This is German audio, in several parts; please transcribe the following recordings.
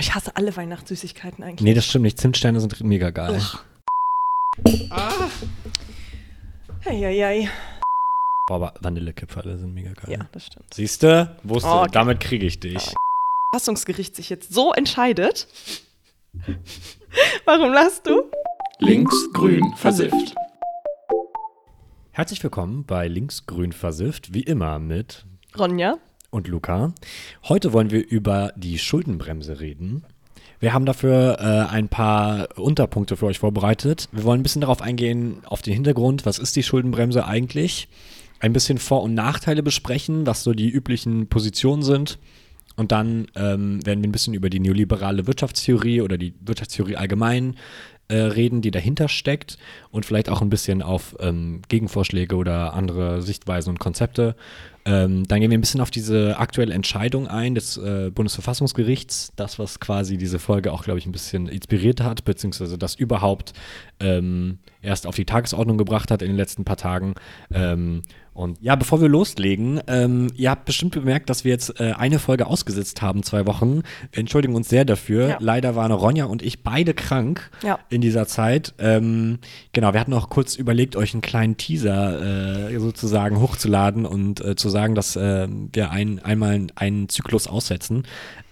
ich hasse alle Weihnachtssüßigkeiten eigentlich. Nee, das stimmt nicht. Zimtsterne sind mega geil. Eieiei. Boah, aber Vanillekipferle sind mega geil. Ja, das stimmt. Siehste, wusste, Oh, okay. damit kriege ich dich. Verfassungsgericht sich jetzt so entscheidet. Warum lachst du? Links, grün, versifft. Herzlich willkommen bei Linksgrün versifft, wie immer mit Ronja. Und Luca. Heute wollen wir über die Schuldenbremse reden. Wir haben dafür äh, ein paar Unterpunkte für euch vorbereitet. Wir wollen ein bisschen darauf eingehen, auf den Hintergrund, was ist die Schuldenbremse eigentlich? Ein bisschen Vor- und Nachteile besprechen, was so die üblichen Positionen sind. Und dann ähm, werden wir ein bisschen über die neoliberale Wirtschaftstheorie oder die Wirtschaftstheorie allgemein äh, reden, die dahinter steckt. Und vielleicht auch ein bisschen auf ähm, Gegenvorschläge oder andere Sichtweisen und Konzepte. Ähm, dann gehen wir ein bisschen auf diese aktuelle Entscheidung ein des äh, Bundesverfassungsgerichts, das, was quasi diese Folge auch, glaube ich, ein bisschen inspiriert hat, beziehungsweise das überhaupt ähm, erst auf die Tagesordnung gebracht hat in den letzten paar Tagen. Ähm, und ja, bevor wir loslegen, ähm, ihr habt bestimmt bemerkt, dass wir jetzt äh, eine Folge ausgesetzt haben, zwei Wochen. Wir entschuldigen uns sehr dafür. Ja. Leider waren Ronja und ich beide krank Ja. in dieser Zeit. Ähm, genau, wir hatten auch kurz überlegt, euch einen kleinen Teaser äh, sozusagen hochzuladen und äh, zu sagen, dass äh, wir ein, einmal einen Zyklus aussetzen.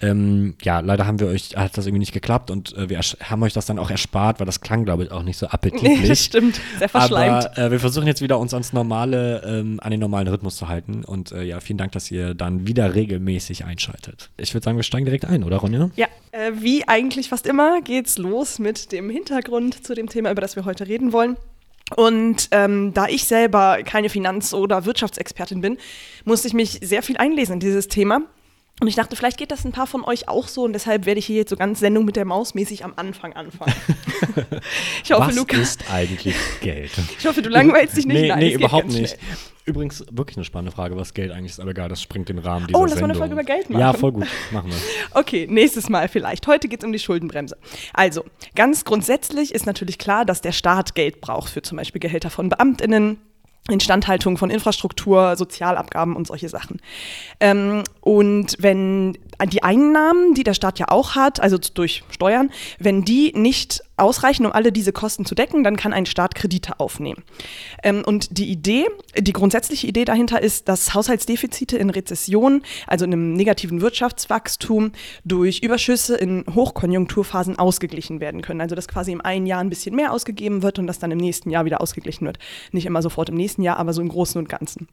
Ähm, ja, leider haben wir euch, hat das irgendwie nicht geklappt und äh, wir haben euch das dann auch erspart, weil das klang, glaube ich, auch nicht so appetitlich. Nee, das stimmt. Sehr verschleimt. Aber äh, wir versuchen jetzt wieder uns ans normale, ähm, an den normalen Rhythmus zu halten. Und äh, ja, vielen Dank, dass ihr dann wieder regelmäßig einschaltet. Ich würde sagen, wir steigen direkt ein, oder Ronja? Ja, äh, wie eigentlich fast immer geht's los mit dem Hintergrund zu dem Thema, über das wir heute reden wollen. Und ähm, da ich selber keine Finanz- oder Wirtschaftsexpertin bin, musste ich mich sehr viel einlesen in dieses Thema. Und ich dachte, vielleicht geht das ein paar von euch auch so und deshalb werde ich hier jetzt so ganz Sendung mit der Maus mäßig am Anfang anfangen. ich hoffe, Was Luca, ist eigentlich Geld? ich hoffe, du langweilst dich nicht. Nee, Nein, nee überhaupt nicht. schnell. Übrigens, wirklich eine spannende Frage, was Geld eigentlich ist, aber egal, das springt den Rahmen dieser Oh, lass mal eine. Folge über Geld machen. Ja, voll gut. Machen wir. Okay, nächstes Mal vielleicht. Heute geht es um die Schuldenbremse. Also, ganz grundsätzlich ist natürlich klar, dass der Staat Geld braucht für zum Beispiel Gehälter von BeamtInnen. Instandhaltung von Infrastruktur, Sozialabgaben und solche Sachen. Ähm, und wenn die Einnahmen, die der Staat ja auch hat, also durch Steuern, wenn die nicht ausreichen, um alle diese Kosten zu decken, dann kann ein Staat Kredite aufnehmen. Ähm, und die Idee, die grundsätzliche Idee dahinter ist, dass Haushaltsdefizite in Rezession, also in einem negativen Wirtschaftswachstum, durch Überschüsse in Hochkonjunkturphasen ausgeglichen werden können. Also dass quasi im einen Jahr ein bisschen mehr ausgegeben wird und das dann im nächsten Jahr wieder ausgeglichen wird. Nicht immer sofort im nächsten Jahr, aber so im Großen und Ganzen.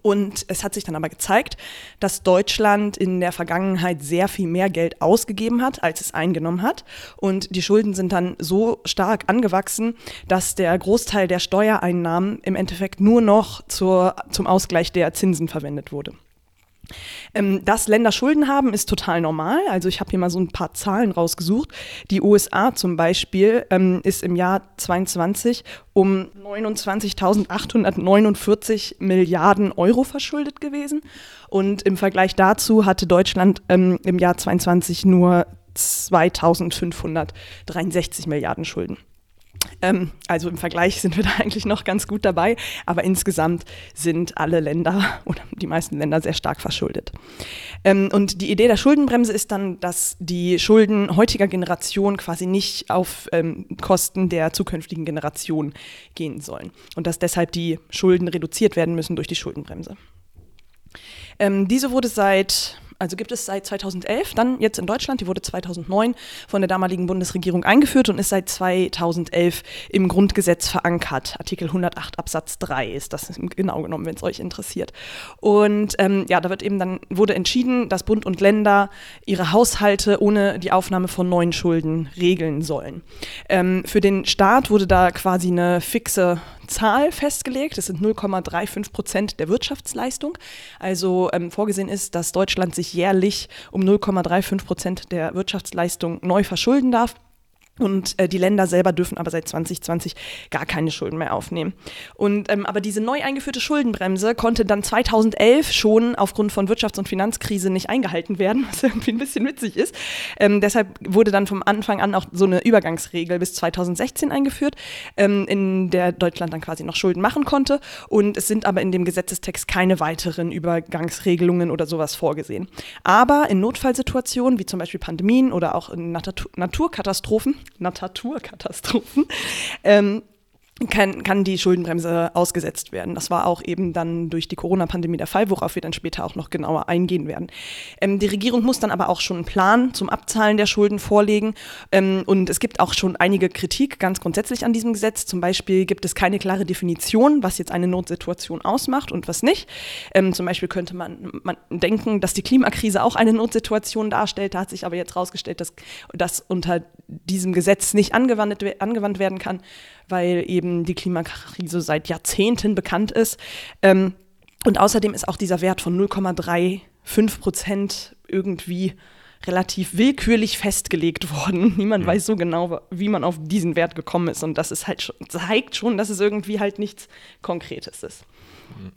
Und es hat sich dann aber gezeigt, dass Deutschland in der Vergangenheit sehr viel mehr Geld ausgegeben hat, als es eingenommen hat. Und die Schulden sind dann so stark angewachsen, dass der Großteil der Steuereinnahmen im Endeffekt nur noch zur, zum Ausgleich der Zinsen verwendet wurde. Ähm, dass Länder Schulden haben, ist total normal. Also ich habe hier mal so ein paar Zahlen rausgesucht. Die USA zum Beispiel ähm, ist im Jahr 22 um 29.849 Milliarden Euro verschuldet gewesen. Und im Vergleich dazu hatte Deutschland ähm, im Jahr 22 nur 2.563 Milliarden Schulden. Ähm, also im Vergleich sind wir da eigentlich noch ganz gut dabei, aber insgesamt sind alle Länder oder die meisten Länder sehr stark verschuldet. Ähm, und die Idee der Schuldenbremse ist dann, dass die Schulden heutiger Generation quasi nicht auf ähm, Kosten der zukünftigen Generation gehen sollen und dass deshalb die Schulden reduziert werden müssen durch die Schuldenbremse. Ähm, diese wurde seit, also gibt es seit 2011, dann jetzt in Deutschland, die wurde 2009 von der damaligen Bundesregierung eingeführt und ist seit 2011 im Grundgesetz verankert. Artikel 108 Absatz 3 ist das genau genommen, wenn es euch interessiert. Und ähm, ja, da wird eben dann, wurde entschieden, dass Bund und Länder ihre Haushalte ohne die Aufnahme von neuen Schulden regeln sollen. Ähm, für den Staat wurde da quasi eine fixe Zahl festgelegt. Das sind 0,35 Prozent der Wirtschaftsleistung. Also ähm, vorgesehen ist, dass Deutschland sich jährlich um 0,35 Prozent der Wirtschaftsleistung neu verschulden darf. Und äh, die Länder selber dürfen aber seit 2020 gar keine Schulden mehr aufnehmen. Und ähm, aber diese neu eingeführte Schuldenbremse konnte dann 2011 schon aufgrund von Wirtschafts- und Finanzkrise nicht eingehalten werden, was irgendwie ein bisschen witzig ist. Ähm, deshalb wurde dann vom Anfang an auch so eine Übergangsregel bis 2016 eingeführt, ähm, in der Deutschland dann quasi noch Schulden machen konnte. Und es sind aber in dem Gesetzestext keine weiteren Übergangsregelungen oder sowas vorgesehen. Aber in Notfallsituationen wie zum Beispiel Pandemien oder auch in Natur Naturkatastrophen Naturkatastrophen, ähm, kann, kann die Schuldenbremse ausgesetzt werden. Das war auch eben dann durch die Corona-Pandemie der Fall, worauf wir dann später auch noch genauer eingehen werden. Ähm, die Regierung muss dann aber auch schon einen Plan zum Abzahlen der Schulden vorlegen. Ähm, und es gibt auch schon einige Kritik ganz grundsätzlich an diesem Gesetz. Zum Beispiel gibt es keine klare Definition, was jetzt eine Notsituation ausmacht und was nicht. Ähm, zum Beispiel könnte man, man denken, dass die Klimakrise auch eine Notsituation darstellt. Da hat sich aber jetzt herausgestellt, dass das unter diesem Gesetz nicht angewandt, angewandt werden kann weil eben die Klimakrise seit Jahrzehnten bekannt ist. Ähm, und außerdem ist auch dieser Wert von 0,35 Prozent irgendwie relativ willkürlich festgelegt worden. Niemand mhm. weiß so genau, wie man auf diesen Wert gekommen ist. Und das ist halt schon, zeigt schon, dass es irgendwie halt nichts Konkretes ist. Mhm.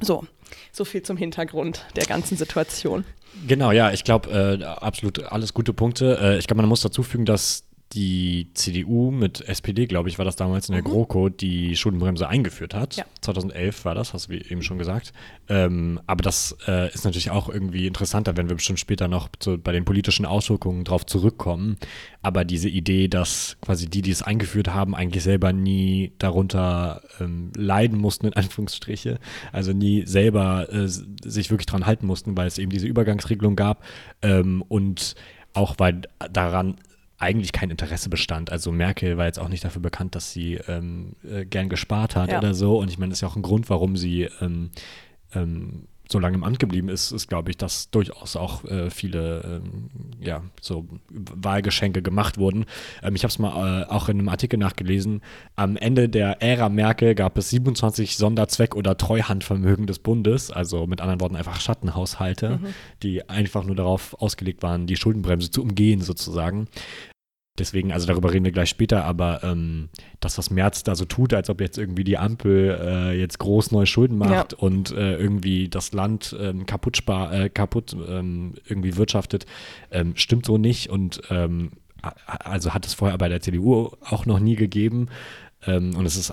So, so viel zum Hintergrund der ganzen Situation. Genau, ja, ich glaube, äh, absolut alles gute Punkte. Äh, ich glaube, man muss dazu fügen, dass die CDU mit SPD, glaube ich, war das damals in der mhm. GroKo, die Schuldenbremse eingeführt hat. Ja. 2011 war das, hast du eben schon gesagt. Ähm, aber das äh, ist natürlich auch irgendwie interessanter, wenn wir bestimmt später noch zu, bei den politischen Auswirkungen drauf zurückkommen. Aber diese Idee, dass quasi die, die es eingeführt haben, eigentlich selber nie darunter ähm, leiden mussten, in Anführungsstriche, also nie selber äh, sich wirklich dran halten mussten, weil es eben diese Übergangsregelung gab ähm, und auch weil daran eigentlich kein Interesse bestand. Also Merkel war jetzt auch nicht dafür bekannt, dass sie ähm, äh, gern gespart hat ja. oder so. Und ich meine, das ist ja auch ein Grund, warum sie ähm, ähm, so lange im Amt geblieben ist, ist, glaube ich, dass durchaus auch äh, viele ähm, ja, so Wahlgeschenke gemacht wurden. Ähm, ich habe es mal äh, auch in einem Artikel nachgelesen. Am Ende der Ära Merkel gab es 27 Sonderzweck- oder Treuhandvermögen des Bundes, also mit anderen Worten einfach Schattenhaushalte, mhm. die einfach nur darauf ausgelegt waren, die Schuldenbremse zu umgehen sozusagen. Deswegen, also darüber reden wir gleich später, aber ähm, das, was Merz da so tut, als ob jetzt irgendwie die Ampel äh, jetzt groß neue Schulden macht ja. und äh, irgendwie das Land ähm, kaputt, spar, äh, kaputt ähm, irgendwie wirtschaftet, ähm, stimmt so nicht und ähm, also hat es vorher bei der CDU auch noch nie gegeben. Ähm, und es ist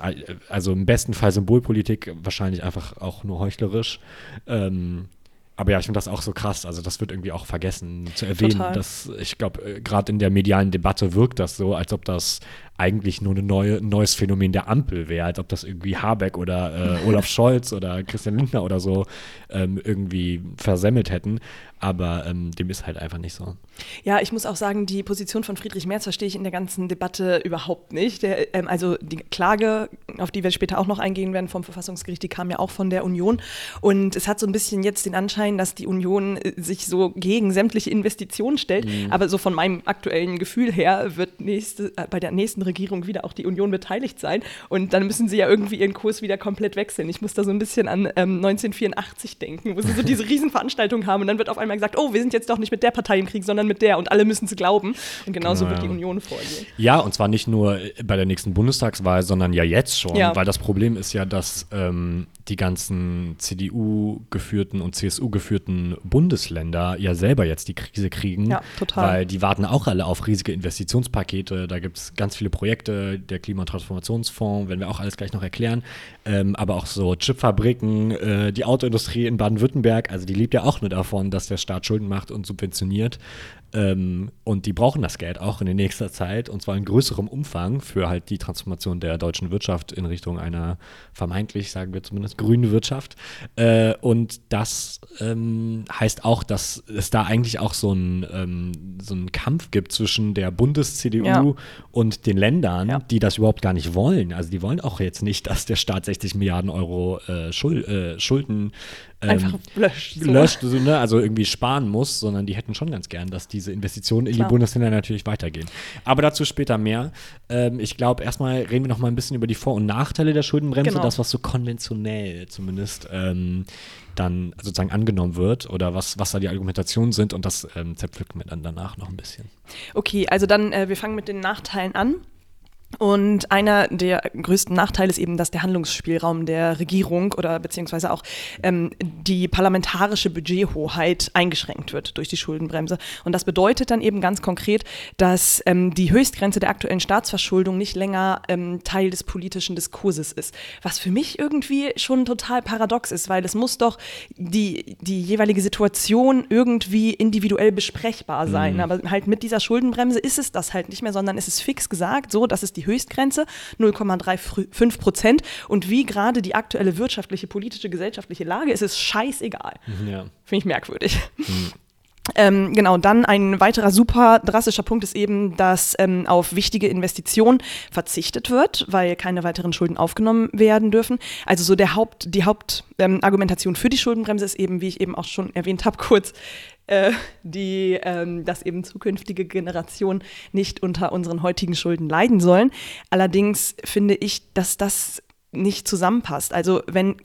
also im besten Fall Symbolpolitik, wahrscheinlich einfach auch nur heuchlerisch. Ähm, aber ja, ich finde das auch so krass. Also, das wird irgendwie auch vergessen zu erwähnen. Total. Dass ich glaube, äh, gerade in der medialen Debatte wirkt das so, als ob das eigentlich nur ein neue, neues Phänomen der Ampel wäre, als ob das irgendwie Habeck oder äh, Olaf Scholz oder Christian Lindner oder so ähm, irgendwie versemmelt hätten. Aber ähm, dem ist halt einfach nicht so. Ja, ich muss auch sagen, die Position von Friedrich Merz verstehe ich in der ganzen Debatte überhaupt nicht. Der, ähm, also die Klage, auf die wir später auch noch eingehen werden vom Verfassungsgericht, die kam ja auch von der Union. Und es hat so ein bisschen jetzt den Anschein, dass die Union äh, sich so gegen sämtliche Investitionen stellt. Mhm. Aber so von meinem aktuellen Gefühl her wird nächste, äh, bei der nächsten Regierung wieder auch die Union beteiligt sein. Und dann müssen sie ja irgendwie ihren Kurs wieder komplett wechseln. Ich muss da so ein bisschen an ähm, 1984 denken, wo sie so diese Riesenveranstaltung haben und dann wird auf einmal gesagt, oh, wir sind jetzt doch nicht mit der Partei im Krieg, sondern mit der und alle müssen es glauben. Und genauso genau, wird die Union vorgehen. Ja, und zwar nicht nur bei der nächsten Bundestagswahl, sondern ja jetzt schon, ja. weil das Problem ist ja, dass ähm, die ganzen CDU-geführten und CSU-geführten Bundesländer ja selber jetzt die Krise kriegen. Ja, total. Weil die warten auch alle auf riesige Investitionspakete. Da gibt es ganz viele Projekte, der Klimatransformationsfonds, werden wir auch alles gleich noch erklären. Ähm, aber auch so Chipfabriken, äh, die Autoindustrie in Baden-Württemberg, also die lebt ja auch nur davon, dass der Staat Schulden macht und subventioniert. Ähm, und die brauchen das Geld auch in der nächsten Zeit und zwar in größerem Umfang für halt die Transformation der deutschen Wirtschaft in Richtung einer vermeintlich, sagen wir zumindest, grünen Wirtschaft. Äh, und das ähm, heißt auch, dass es da eigentlich auch so einen ähm, so Kampf gibt zwischen der Bundes-CDU ja. und den Ländern, ja. die das überhaupt gar nicht wollen. Also die wollen auch jetzt nicht, dass der Staat 60 Milliarden Euro äh, Schul äh, Schulden ähm, Einfach löscht. so. löscht, so, ne, also irgendwie sparen muss, sondern die hätten schon ganz gern, dass diese Investitionen in Klar. die Bundesländer natürlich weitergehen. Aber dazu später mehr. Ähm, ich glaube, erstmal reden wir noch mal ein bisschen über die Vor- und Nachteile der Schuldenbremse, Genau. das, was so konventionell zumindest ähm, dann sozusagen angenommen wird oder was, was da die Argumentationen sind und das ähm, zerpflücken wir dann danach noch ein bisschen. Okay, also dann, äh, wir fangen mit den Nachteilen an. Und einer der größten Nachteile ist eben, dass der Handlungsspielraum der Regierung oder beziehungsweise auch ähm, die parlamentarische Budgethoheit eingeschränkt wird durch die Schuldenbremse. Und das bedeutet dann eben ganz konkret, dass ähm, die Höchstgrenze der aktuellen Staatsverschuldung nicht länger ähm, Teil des politischen Diskurses ist. Was für mich irgendwie schon total paradox ist, weil es muss doch die, die jeweilige Situation irgendwie individuell besprechbar sein. Aber halt mit dieser Schuldenbremse ist es das halt nicht mehr, sondern es ist fix gesagt, so, das ist die Höchstgrenze, 0,35 Prozent. Und wie gerade die aktuelle wirtschaftliche, politische, gesellschaftliche Lage ist, ist scheißegal. Ja. Finde ich merkwürdig. Ähm, genau, dann ein weiterer super drastischer Punkt ist eben, dass ähm, auf wichtige Investitionen verzichtet wird, weil keine weiteren Schulden aufgenommen werden dürfen. Also so der Haupt, die Hauptargumentation ähm, für die Schuldenbremse ist eben, wie ich eben auch schon erwähnt habe, kurz, äh, die, ähm, dass eben zukünftige Generationen nicht unter unseren heutigen Schulden leiden sollen. Allerdings finde ich, dass das nicht zusammenpasst. Also wenn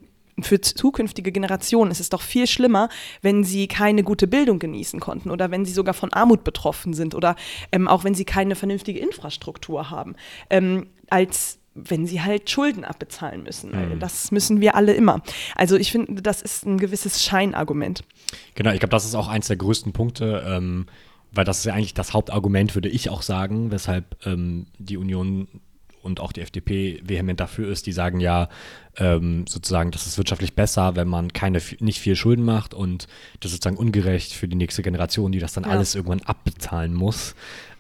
für zukünftige Generationen ist es doch viel schlimmer, wenn sie keine gute Bildung genießen konnten oder wenn sie sogar von Armut betroffen sind oder ähm, auch wenn sie keine vernünftige Infrastruktur haben, ähm, als wenn sie halt Schulden abbezahlen müssen. Weil Das müssen wir alle immer. Also ich finde, das ist ein gewisses Scheinargument. Genau, ich glaube, das ist auch eins der größten Punkte, ähm, weil das ist ja eigentlich das Hauptargument, würde ich auch sagen, weshalb ähm, die Union und auch die FDP vehement dafür ist. Die sagen ja ähm, sozusagen, das ist wirtschaftlich besser, wenn man keine, nicht viel Schulden macht und das ist sozusagen ungerecht für die nächste Generation, die das dann Ja. alles irgendwann abbezahlen muss.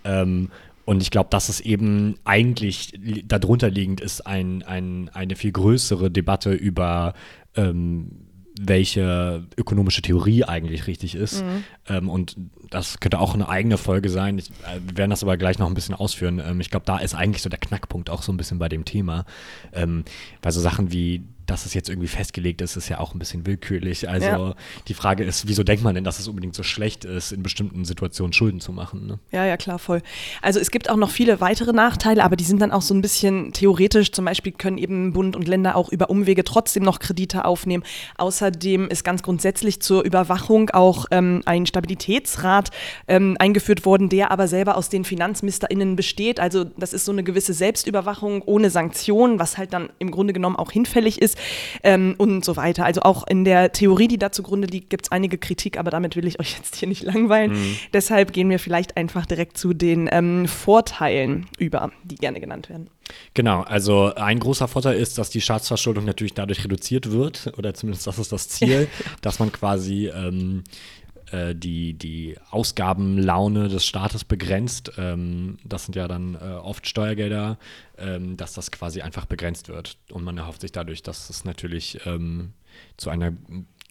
Ähm, und ich glaube, dass es eben eigentlich li- darunter liegend ist ein, ein, eine viel größere Debatte über ähm, welche ökonomische Theorie eigentlich richtig ist. Ähm, und das könnte auch eine eigene Folge sein. Ich, äh, wir werden das aber gleich noch ein bisschen ausführen. Ähm, ich glaube, da ist eigentlich so der Knackpunkt auch so ein bisschen bei dem Thema. Ähm, weil so Sachen wie, dass es jetzt irgendwie festgelegt ist, ist ja auch ein bisschen willkürlich. Also Ja. die Frage ist, wieso denkt man denn, dass es unbedingt so schlecht ist, in bestimmten Situationen Schulden zu machen? Ne? Ja, ja, klar, voll. Also es gibt auch noch viele weitere Nachteile, aber die sind dann auch so ein bisschen theoretisch. Zum Beispiel können eben Bund und Länder auch über Umwege trotzdem noch Kredite aufnehmen. Außerdem ist ganz grundsätzlich zur Überwachung auch ähm, ein Stabilitätsrat ähm, eingeführt worden, der aber selber aus den FinanzministerInnen besteht. Also das ist so eine gewisse Selbstüberwachung ohne Sanktionen, was halt dann im Grunde genommen auch hinfällig ist ähm, und so weiter. Also auch in der Theorie, die da zugrunde liegt, gibt es einige Kritik, aber damit will ich euch jetzt hier nicht langweilen. Deshalb gehen wir vielleicht einfach direkt zu den ähm, Vorteilen über, die gerne genannt werden. Genau, also ein großer Vorteil ist, dass die Staatsverschuldung natürlich dadurch reduziert wird, oder zumindest das ist das Ziel, dass man quasi ähm, äh, die, die Ausgabenlaune des Staates begrenzt. Ähm, das sind ja dann äh, oft Steuergelder, ähm, dass das quasi einfach begrenzt wird. Und man erhofft sich dadurch, dass es natürlich ähm, zu einer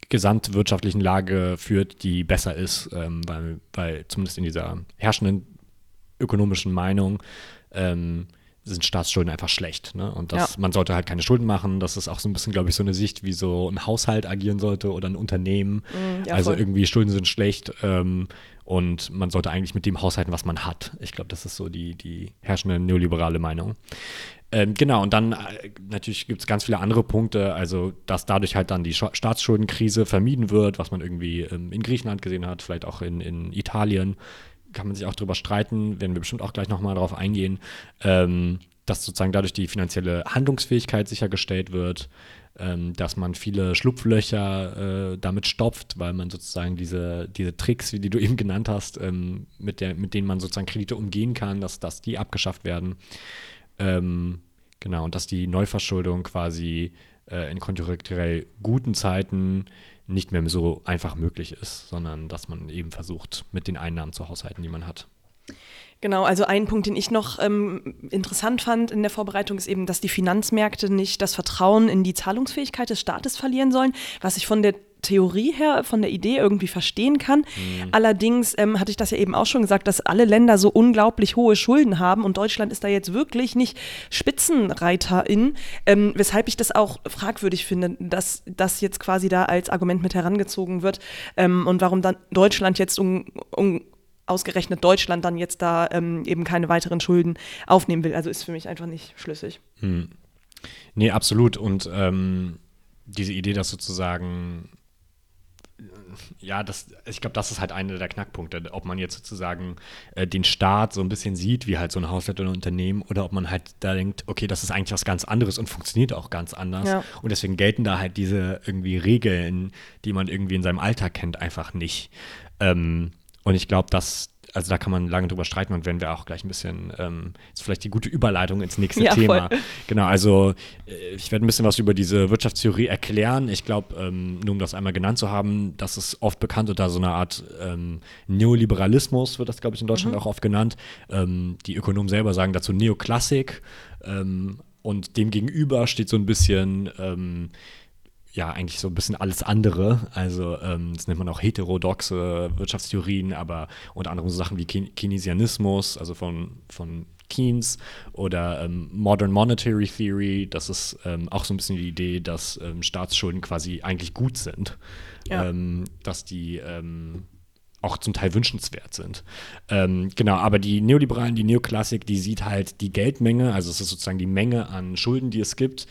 gesamtwirtschaftlichen Lage führt, die besser ist, ähm, weil, weil zumindest in dieser herrschenden ökonomischen Meinung ähm, sind Staatsschulden einfach schlecht. Ne? Und das, Ja. man sollte halt keine Schulden machen. Das ist auch so ein bisschen, glaube ich, so eine Sicht, wie so ein Haushalt agieren sollte oder ein Unternehmen. ja, also voll. irgendwie Schulden sind schlecht ähm, und man sollte eigentlich mit dem haushalten, was man hat. Ich glaube, das ist so die, die herrschende neoliberale Meinung. Ähm, genau, und dann äh, natürlich gibt es ganz viele andere Punkte, also dass dadurch halt dann die Scha- Staatsschuldenkrise vermieden wird, was man irgendwie ähm, in Griechenland gesehen hat, vielleicht auch in, in Italien, kann man sich auch drüber streiten, werden wir bestimmt auch gleich nochmal drauf eingehen, ähm, dass sozusagen dadurch die finanzielle Handlungsfähigkeit sichergestellt wird, ähm, dass man viele Schlupflöcher äh, damit stopft, weil man sozusagen diese, diese Tricks, wie die du eben genannt hast, ähm, mit, der, mit denen man sozusagen Kredite umgehen kann, dass, dass die abgeschafft werden. Ähm, genau, und dass die Neuverschuldung quasi äh, in konjunkturell guten Zeiten nicht mehr so einfach möglich ist, sondern dass man eben versucht, mit den Einnahmen zu haushalten, die man hat. Genau, also ein Punkt, den ich noch ähm, interessant fand in der Vorbereitung, ist eben, dass die Finanzmärkte nicht das Vertrauen in die Zahlungsfähigkeit des Staates verlieren sollen, was ich von der Theorie her, von der Idee irgendwie verstehen kann. Allerdings ähm, hatte ich das ja eben auch schon gesagt, dass alle Länder so unglaublich hohe Schulden haben und Deutschland ist da jetzt wirklich nicht Spitzenreiterin, ähm, weshalb ich das auch fragwürdig finde, dass das jetzt quasi da als Argument mit herangezogen wird ähm, und warum dann Deutschland jetzt um, um ausgerechnet Deutschland dann jetzt da ähm, eben keine weiteren Schulden aufnehmen will. Also ist für mich einfach nicht schlüssig. Nee, absolut. Und ähm, diese Idee, dass sozusagen, ja, das, ich glaube, das ist halt einer der Knackpunkte, ob man jetzt sozusagen äh, den Staat so ein bisschen sieht, wie halt so ein Haushalt oder ein Unternehmen, oder ob man halt da denkt, okay, das ist eigentlich was ganz anderes und funktioniert auch ganz anders. Ja. Und deswegen gelten da halt diese irgendwie Regeln, die man irgendwie in seinem Alltag kennt, einfach nicht. Ähm, und ich glaube, dass also da kann man lange drüber streiten und werden wir auch gleich ein bisschen, ähm, ist vielleicht die gute Überleitung ins nächste Ja, Thema. voll. Genau, also äh, ich werde ein bisschen was über diese Wirtschaftstheorie erklären. Ich glaube, ähm, nur um das einmal genannt zu haben, das ist oft bekannt unter so einer Art ähm, Neoliberalismus, wird das, glaube ich, in Deutschland auch oft genannt. Ähm, die Ökonomen selber sagen dazu Neoklassik. Ähm, und dem gegenüber steht so ein bisschen ähm, ja, eigentlich so ein bisschen alles andere. Also ähm, das nennt man auch heterodoxe Wirtschaftstheorien, aber unter anderem so Sachen wie Ke Keynesianismus, also von, von Keynes oder ähm, Modern Monetary Theory. Das ist ähm, auch so ein bisschen die Idee, dass ähm, Staatsschulden quasi eigentlich gut sind. Ja. Ähm, dass die ähm, auch zum Teil wünschenswert sind. Ähm, genau, aber die Neoliberalen, die Neoklassik, die sieht halt die Geldmenge, also es ist sozusagen die Menge an Schulden, die es gibt,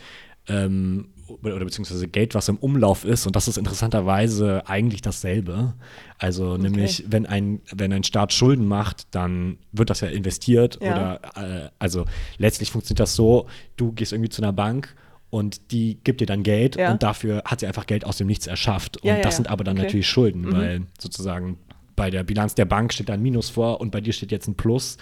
ähm, oder, beziehungsweise Geld, was im Umlauf ist. Und das ist interessanterweise eigentlich dasselbe. Also nämlich, wenn ein, wenn ein Staat Schulden macht, dann wird das ja investiert. Ja. Oder äh, also letztlich funktioniert das so, du gehst irgendwie zu einer Bank und die gibt dir dann Geld Ja. und dafür hat sie einfach Geld aus dem Nichts erschafft. Und Ja, das sind aber dann Okay. natürlich Schulden, weil sozusagen bei der Bilanz der Bank steht da ein Minus vor und bei dir steht jetzt ein Plus.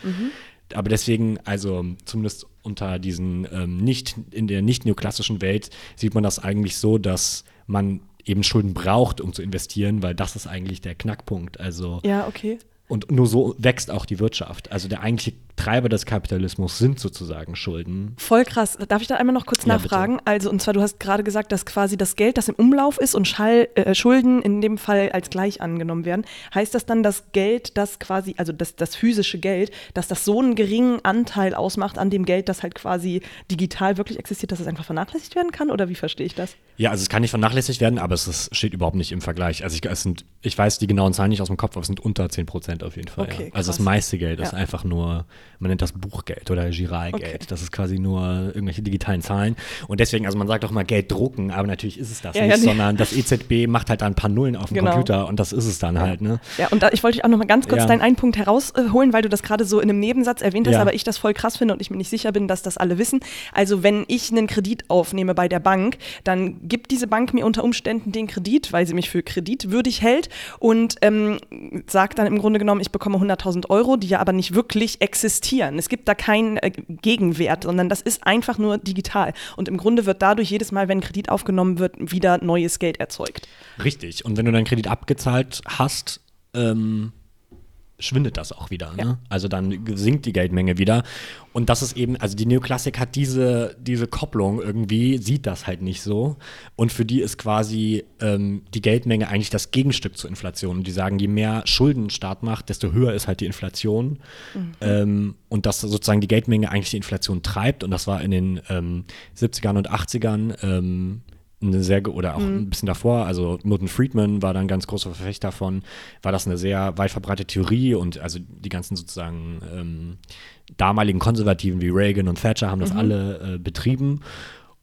Aber deswegen, also zumindest unter diesen ähm, nicht, in der nicht neoklassischen Welt sieht man das eigentlich so, dass man eben Schulden braucht, um zu investieren, weil das ist eigentlich der Knackpunkt. Also Ja, okay. und nur so wächst auch die Wirtschaft. Also der eigentliche Treiber des Kapitalismus sind sozusagen Schulden. Voll krass. Darf ich da einmal noch kurz Ja, nachfragen? Also, und zwar, du hast gerade gesagt, dass quasi das Geld, das im Umlauf ist und Schall, äh, Schulden in dem Fall als gleich angenommen werden. Heißt das dann, dass Geld, das quasi, also das, das physische Geld, dass das so einen geringen Anteil ausmacht an dem Geld, das halt quasi digital wirklich existiert, dass es einfach vernachlässigt werden kann? Oder wie verstehe ich das? Ja, also es kann nicht vernachlässigt werden, aber es ist, steht überhaupt nicht im Vergleich. Also ich, es sind, ich weiß die genauen Zahlen nicht aus dem Kopf, aber es sind unter 10 Prozent auf jeden Fall. Okay, ja. Also das meiste Geld ist Ja. einfach nur, man nennt das Buchgeld oder Giralgeld. Okay. Das ist quasi nur irgendwelche digitalen Zahlen. Und deswegen, also man sagt doch mal Geld drucken, aber natürlich ist es das Ja, nicht, ja, nee. sondern das EZB macht halt da ein paar Nullen auf dem Genau. Computer und das ist es dann halt, ne? Ja, und da, ich wollte dich auch noch mal ganz kurz Ja. deinen einen Punkt herausholen, weil du das gerade so in einem Nebensatz erwähnt hast, Ja. aber ich das voll krass finde und ich mir nicht sicher bin, dass das alle wissen. Also wenn ich einen Kredit aufnehme bei der Bank, dann gibt diese Bank mir unter Umständen den Kredit, weil sie mich für kreditwürdig hält und ähm, sagt dann im Grunde genommen, ich bekomme 100.000 Euro, die ja aber nicht wirklich existieren. Es gibt da keinen äh, Gegenwert, sondern das ist einfach nur digital. Und im Grunde wird dadurch jedes Mal, wenn Kredit aufgenommen wird, wieder neues Geld erzeugt. Richtig. Und wenn du deinen Kredit abgezahlt hast, ähm, schwindet das auch wieder. Ne? Ja. Also dann sinkt die Geldmenge wieder. Und das ist eben, also die Neoklassik hat diese, diese Kopplung irgendwie, sieht das halt nicht so. Und für die ist quasi ähm, die Geldmenge eigentlich das Gegenstück zur Inflation. Und die sagen, je mehr Schulden ein Staat macht, desto höher ist halt die Inflation. Ähm, und dass sozusagen die Geldmenge eigentlich die Inflation treibt. Und das war in den ähm, 70ern und 80ern ähm, eine sehr, oder auch ein bisschen davor, also Milton Friedman war da ein ganz großer Verfechter von, war das eine sehr weit verbreitete Theorie und also die ganzen sozusagen ähm, damaligen Konservativen wie Reagan und Thatcher haben das alle äh, betrieben.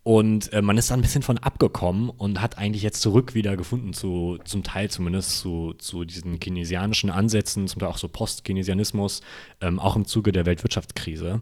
Und äh, man ist da ein bisschen von abgekommen und hat eigentlich jetzt zurück wieder gefunden, zu, zum Teil zumindest zu, zu diesen keynesianischen Ansätzen, zum Teil auch so Post-Keynesianismus, ähm, auch im Zuge der Weltwirtschaftskrise.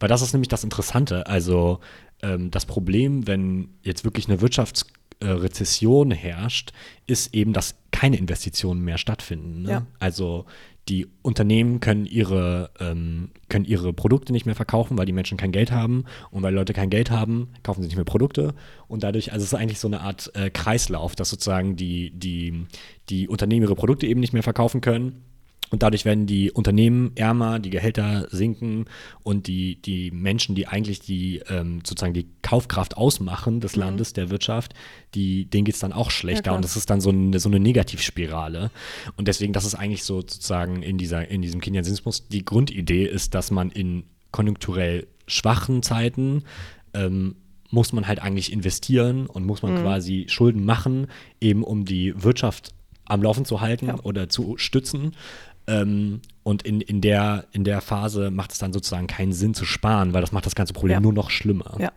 Weil das ist nämlich das Interessante. Also ähm, das Problem, wenn jetzt wirklich eine Wirtschaftsrezession herrscht, ist eben, dass keine Investitionen mehr stattfinden. Ne? Ja. Also die Unternehmen können ihre, ähm, können ihre Produkte nicht mehr verkaufen, weil die Menschen kein Geld haben. Und weil Leute kein Geld haben, kaufen sie nicht mehr Produkte. Und dadurch, also es ist eigentlich so eine Art äh, Kreislauf, dass sozusagen die, die, die Unternehmen ihre Produkte eben nicht mehr verkaufen können. Und dadurch werden die Unternehmen ärmer, die Gehälter sinken und die, die Menschen, die eigentlich die ähm, sozusagen die Kaufkraft ausmachen des Landes, der Wirtschaft, die, denen geht es dann auch schlechter. klar. und das ist dann so eine, so eine Negativspirale. Und deswegen, das ist eigentlich so sozusagen in, dieser, in diesem Keynesianismus, die Grundidee ist, dass man in konjunkturell schwachen Zeiten ähm, muss man halt eigentlich investieren und muss man quasi Schulden machen, eben um die Wirtschaft am Laufen zu halten Ja. oder zu stützen. Ähm, und in, in, der, in der Phase macht es dann sozusagen keinen Sinn zu sparen, weil das macht das ganze Problem Ja. nur noch schlimmer. Ja.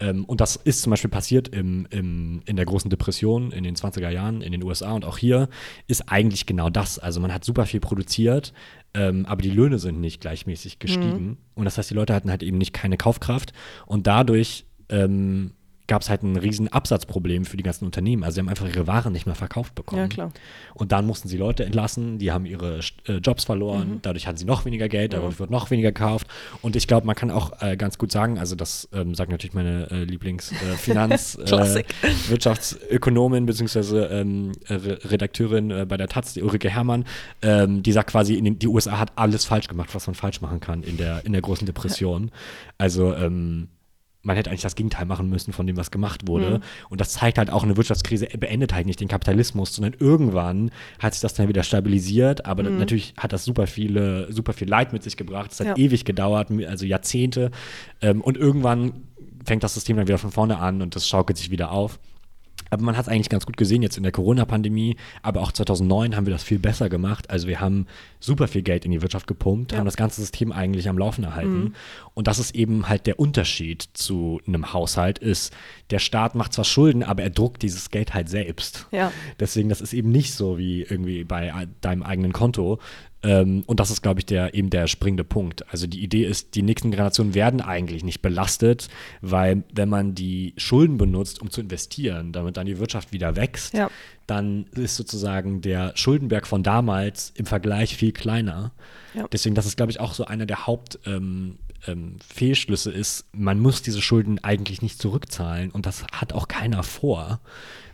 Ähm, und das ist zum Beispiel passiert im, im, in der großen Depression in den 20er Jahren in den USA und auch hier ist eigentlich genau das. Also man hat super viel produziert, ähm, aber die Löhne sind nicht gleichmäßig gestiegen. Und das heißt, die Leute hatten halt eben nicht keine Kaufkraft und dadurch ähm, gab es halt ein riesen Absatzproblem für die ganzen Unternehmen. Also sie haben einfach ihre Waren nicht mehr verkauft bekommen. Ja, klar. Und dann mussten sie Leute entlassen, die haben ihre äh, Jobs verloren, Mhm. dadurch hatten sie noch weniger Geld, dadurch wird noch weniger gekauft. Und ich glaube, man kann auch äh, ganz gut sagen, also das ähm, sagt natürlich meine äh, Lieblings-Finanz- äh. Wirtschaftsökonomin bzw. Ähm, Re Redakteurin äh, bei der Taz, die Ulrike Herrmann, ähm, die sagt quasi, in den, die USA hat alles falsch gemacht, was man falsch machen kann in der, in der großen Depression. Also ähm, man hätte eigentlich das Gegenteil machen müssen von dem, was gemacht wurde. Und das zeigt halt auch, eine Wirtschaftskrise beendet halt nicht den Kapitalismus, sondern irgendwann hat sich das dann wieder stabilisiert. Aber natürlich hat das super viele, super viel Leid mit sich gebracht. Es hat Ja. ewig gedauert, also Jahrzehnte. Ähm, und irgendwann fängt das System dann wieder von vorne an und das schaukelt sich wieder auf. Aber man hat es eigentlich ganz gut gesehen jetzt in der Corona-Pandemie, aber auch 2009 haben wir das viel besser gemacht. Also wir haben super viel Geld in die Wirtschaft gepumpt, Ja. haben das ganze System eigentlich am Laufen erhalten. Und das ist eben halt der Unterschied zu einem Haushalt ist, der Staat macht zwar Schulden, aber er druckt dieses Geld halt selbst. Ja. Deswegen, das ist eben nicht so wie irgendwie bei deinem eigenen Konto. Ähm, und das ist, glaube ich, der, eben der springende Punkt. Also die Idee ist, die nächsten Generationen werden eigentlich nicht belastet, weil wenn man die Schulden benutzt, um zu investieren, damit dann die Wirtschaft wieder wächst, Ja. dann ist sozusagen der Schuldenberg von damals im Vergleich viel kleiner. Ja. Deswegen, das ist, glaube ich, auch so einer der Haupt ähm, ähm, Fehlschlüsse ist, man muss diese Schulden eigentlich nicht zurückzahlen und das hat auch keiner vor,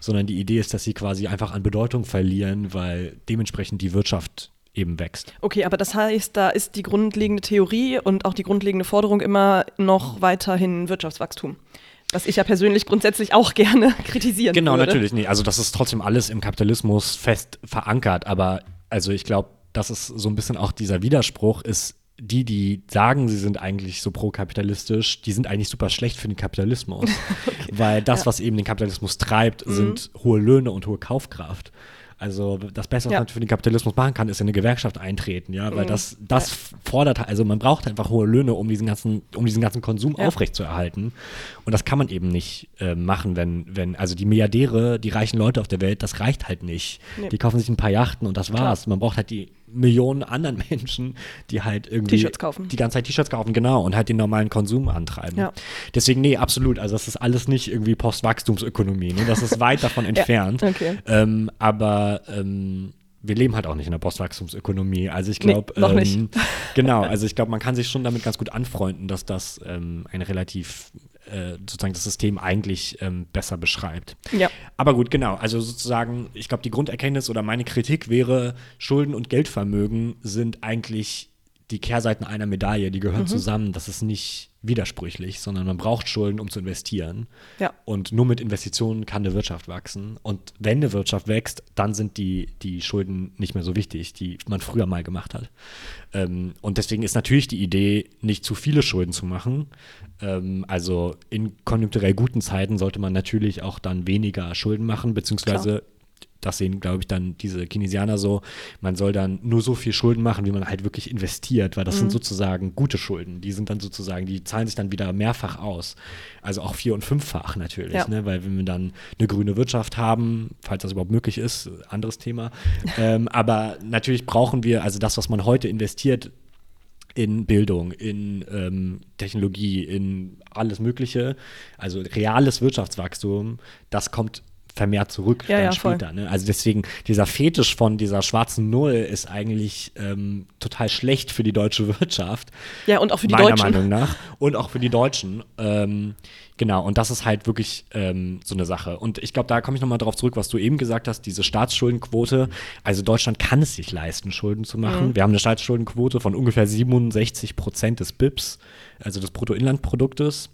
sondern die Idee ist, dass sie quasi einfach an Bedeutung verlieren, weil dementsprechend die Wirtschaft eben wächst. Okay, aber das heißt, da ist die grundlegende Theorie und auch die grundlegende Forderung immer noch weiterhin Wirtschaftswachstum. Was ich ja persönlich grundsätzlich auch gerne kritisieren Genau, würde. natürlich. Nee, also das ist trotzdem alles im Kapitalismus fest verankert, aber also ich glaube, das ist so ein bisschen auch dieser Widerspruch ist, die, die sagen, sie sind eigentlich so pro-kapitalistisch, die sind eigentlich super schlecht für den Kapitalismus. Weil das, was eben den Kapitalismus treibt, Mhm. sind hohe Löhne und hohe Kaufkraft. Also das Beste, was Ja. man für den Kapitalismus machen kann, ist in eine Gewerkschaft eintreten, ja, Mhm. weil das, das fordert, also man braucht einfach hohe Löhne, um diesen ganzen, um diesen ganzen Konsum Ja. aufrechtzuerhalten. Und das kann man eben nicht äh, machen, wenn, wenn, also die Milliardäre, die reichen Leute auf der Welt, das reicht halt nicht. Nee. Die kaufen sich ein paar Yachten und das war's. Man braucht halt die Millionen anderen Menschen, die halt irgendwie T-Shirts kaufen. die ganze Zeit T-Shirts kaufen, genau, und halt den normalen Konsum antreiben. Ja. Deswegen, nee, absolut. Also das ist alles nicht irgendwie Postwachstumsökonomie. Ne? Das ist weit davon entfernt. okay. Ähm, aber ähm, wir leben halt auch nicht in einer Postwachstumsökonomie. Also ich Nee, glaube, noch ähm, genau, also ich glaube, man kann sich schon damit ganz gut anfreunden, dass das ähm, eine relativ äh, sozusagen das System eigentlich ähm, besser beschreibt. Ja. Aber gut, genau. Also sozusagen, ich glaube, die Grunderkenntnis oder meine Kritik wäre, Schulden und Geldvermögen sind eigentlich die Kehrseiten einer Medaille, die Mhm. gehören zusammen. Das ist nicht widersprüchlich, sondern man braucht Schulden, um zu investieren. Ja. Und nur mit Investitionen kann eine Wirtschaft wachsen. Und wenn eine Wirtschaft wächst, dann sind die, die Schulden nicht mehr so wichtig, die man früher mal gemacht hat. Ähm, und deswegen ist natürlich die Idee, nicht zu viele Schulden zu machen. Ähm, also in konjunkturell guten Zeiten sollte man natürlich auch dann weniger Schulden machen, beziehungsweise das sehen, glaube ich, dann diese Keynesianer so, man soll dann nur so viel Schulden machen, wie man halt wirklich investiert, weil das sind sozusagen gute Schulden. Die sind dann sozusagen, die zahlen sich dann wieder mehrfach aus. Also auch vier- und fünffach natürlich, Ja. ne? weil wenn wir dann eine grüne Wirtschaft haben, falls das überhaupt möglich ist, anderes Thema. ähm, aber natürlich brauchen wir, also das, was man heute investiert, in Bildung, in ähm, Technologie, in alles Mögliche, also reales Wirtschaftswachstum, das kommt vermehrt zurück Ja, dann ja, später. Ne? Also deswegen, dieser Fetisch von dieser schwarzen Null ist eigentlich ähm, total schlecht für die deutsche Wirtschaft. Ja, und auch für die meiner Deutschen. Meinung nach. Und auch für die Deutschen. Ähm, genau, und das ist halt wirklich ähm, so eine Sache. Und ich glaube, da komme ich nochmal drauf zurück, was du eben gesagt hast, diese Staatsschuldenquote. Also Deutschland kann es sich leisten, Schulden zu machen. Mhm. Wir haben eine Staatsschuldenquote von ungefähr 67 Prozent des BIPs, also des Bruttoinlandproduktes.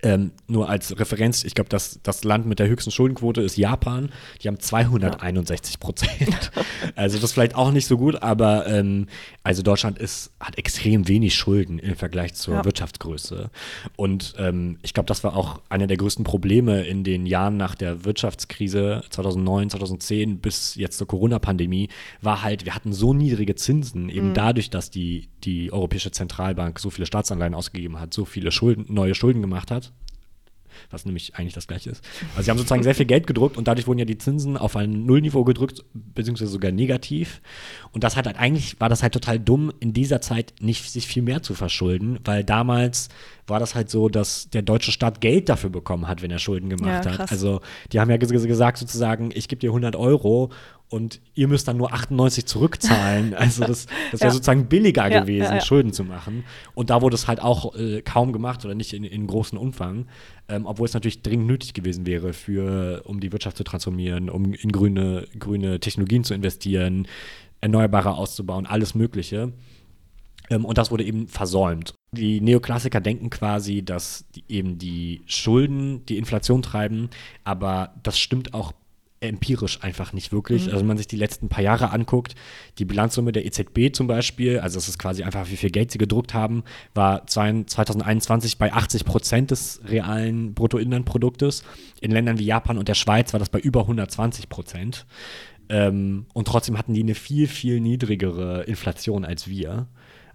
Ähm, nur als Referenz, ich glaube, das, das Land mit der höchsten Schuldenquote ist Japan. Die haben 261 Prozent. also das ist vielleicht auch nicht so gut, aber ähm, also Deutschland ist, hat extrem wenig Schulden im Vergleich zur Ja. Wirtschaftsgröße. Und ähm, ich glaube, das war auch einer der größten Probleme in den Jahren nach der Wirtschaftskrise 2009, 2010 bis jetzt zur Corona-Pandemie, war halt, wir hatten so niedrige Zinsen, eben dadurch, dass die, die Europäische Zentralbank so viele Staatsanleihen ausgegeben hat, so viele Schulden, neue Schulden gemacht hat was nämlich eigentlich das gleiche ist. Also sie haben sozusagen sehr viel Geld gedruckt und dadurch wurden ja die Zinsen auf ein Nullniveau gedrückt, beziehungsweise sogar negativ. Und das hat halt eigentlich, war das halt total dumm, in dieser Zeit nicht sich viel mehr zu verschulden, weil damals war das halt so, dass der deutsche Staat Geld dafür bekommen hat, wenn er Schulden gemacht Ja, hat. Also die haben ja ges- gesagt sozusagen, ich gebe dir 100 Euro und ihr müsst dann nur 98 zurückzahlen. Also das, das wäre Ja. sozusagen billiger Ja, gewesen, ja. Schulden zu machen. Und da wurde es halt auch äh, kaum gemacht oder nicht in, in großem Umfang, ähm, obwohl es natürlich dringend nötig gewesen wäre, für, um die Wirtschaft zu transformieren, um in grüne, grüne Technologien zu investieren, Erneuerbare auszubauen, alles Mögliche. Ähm, und das wurde eben versäumt. Die Neoklassiker denken quasi, dass die, eben die Schulden die Inflation treiben, aber das stimmt auch empirisch einfach nicht wirklich. Also wenn man sich die letzten paar Jahre anguckt, die Bilanzsumme der EZB zum Beispiel, also das ist quasi einfach, wie viel Geld sie gedruckt haben, war zwei- 2021 bei 80 Prozent des realen Bruttoinlandproduktes. In Ländern wie Japan und der Schweiz war das bei über 120 Prozent. Ähm, und trotzdem hatten die eine viel, viel niedrigere Inflation als wir.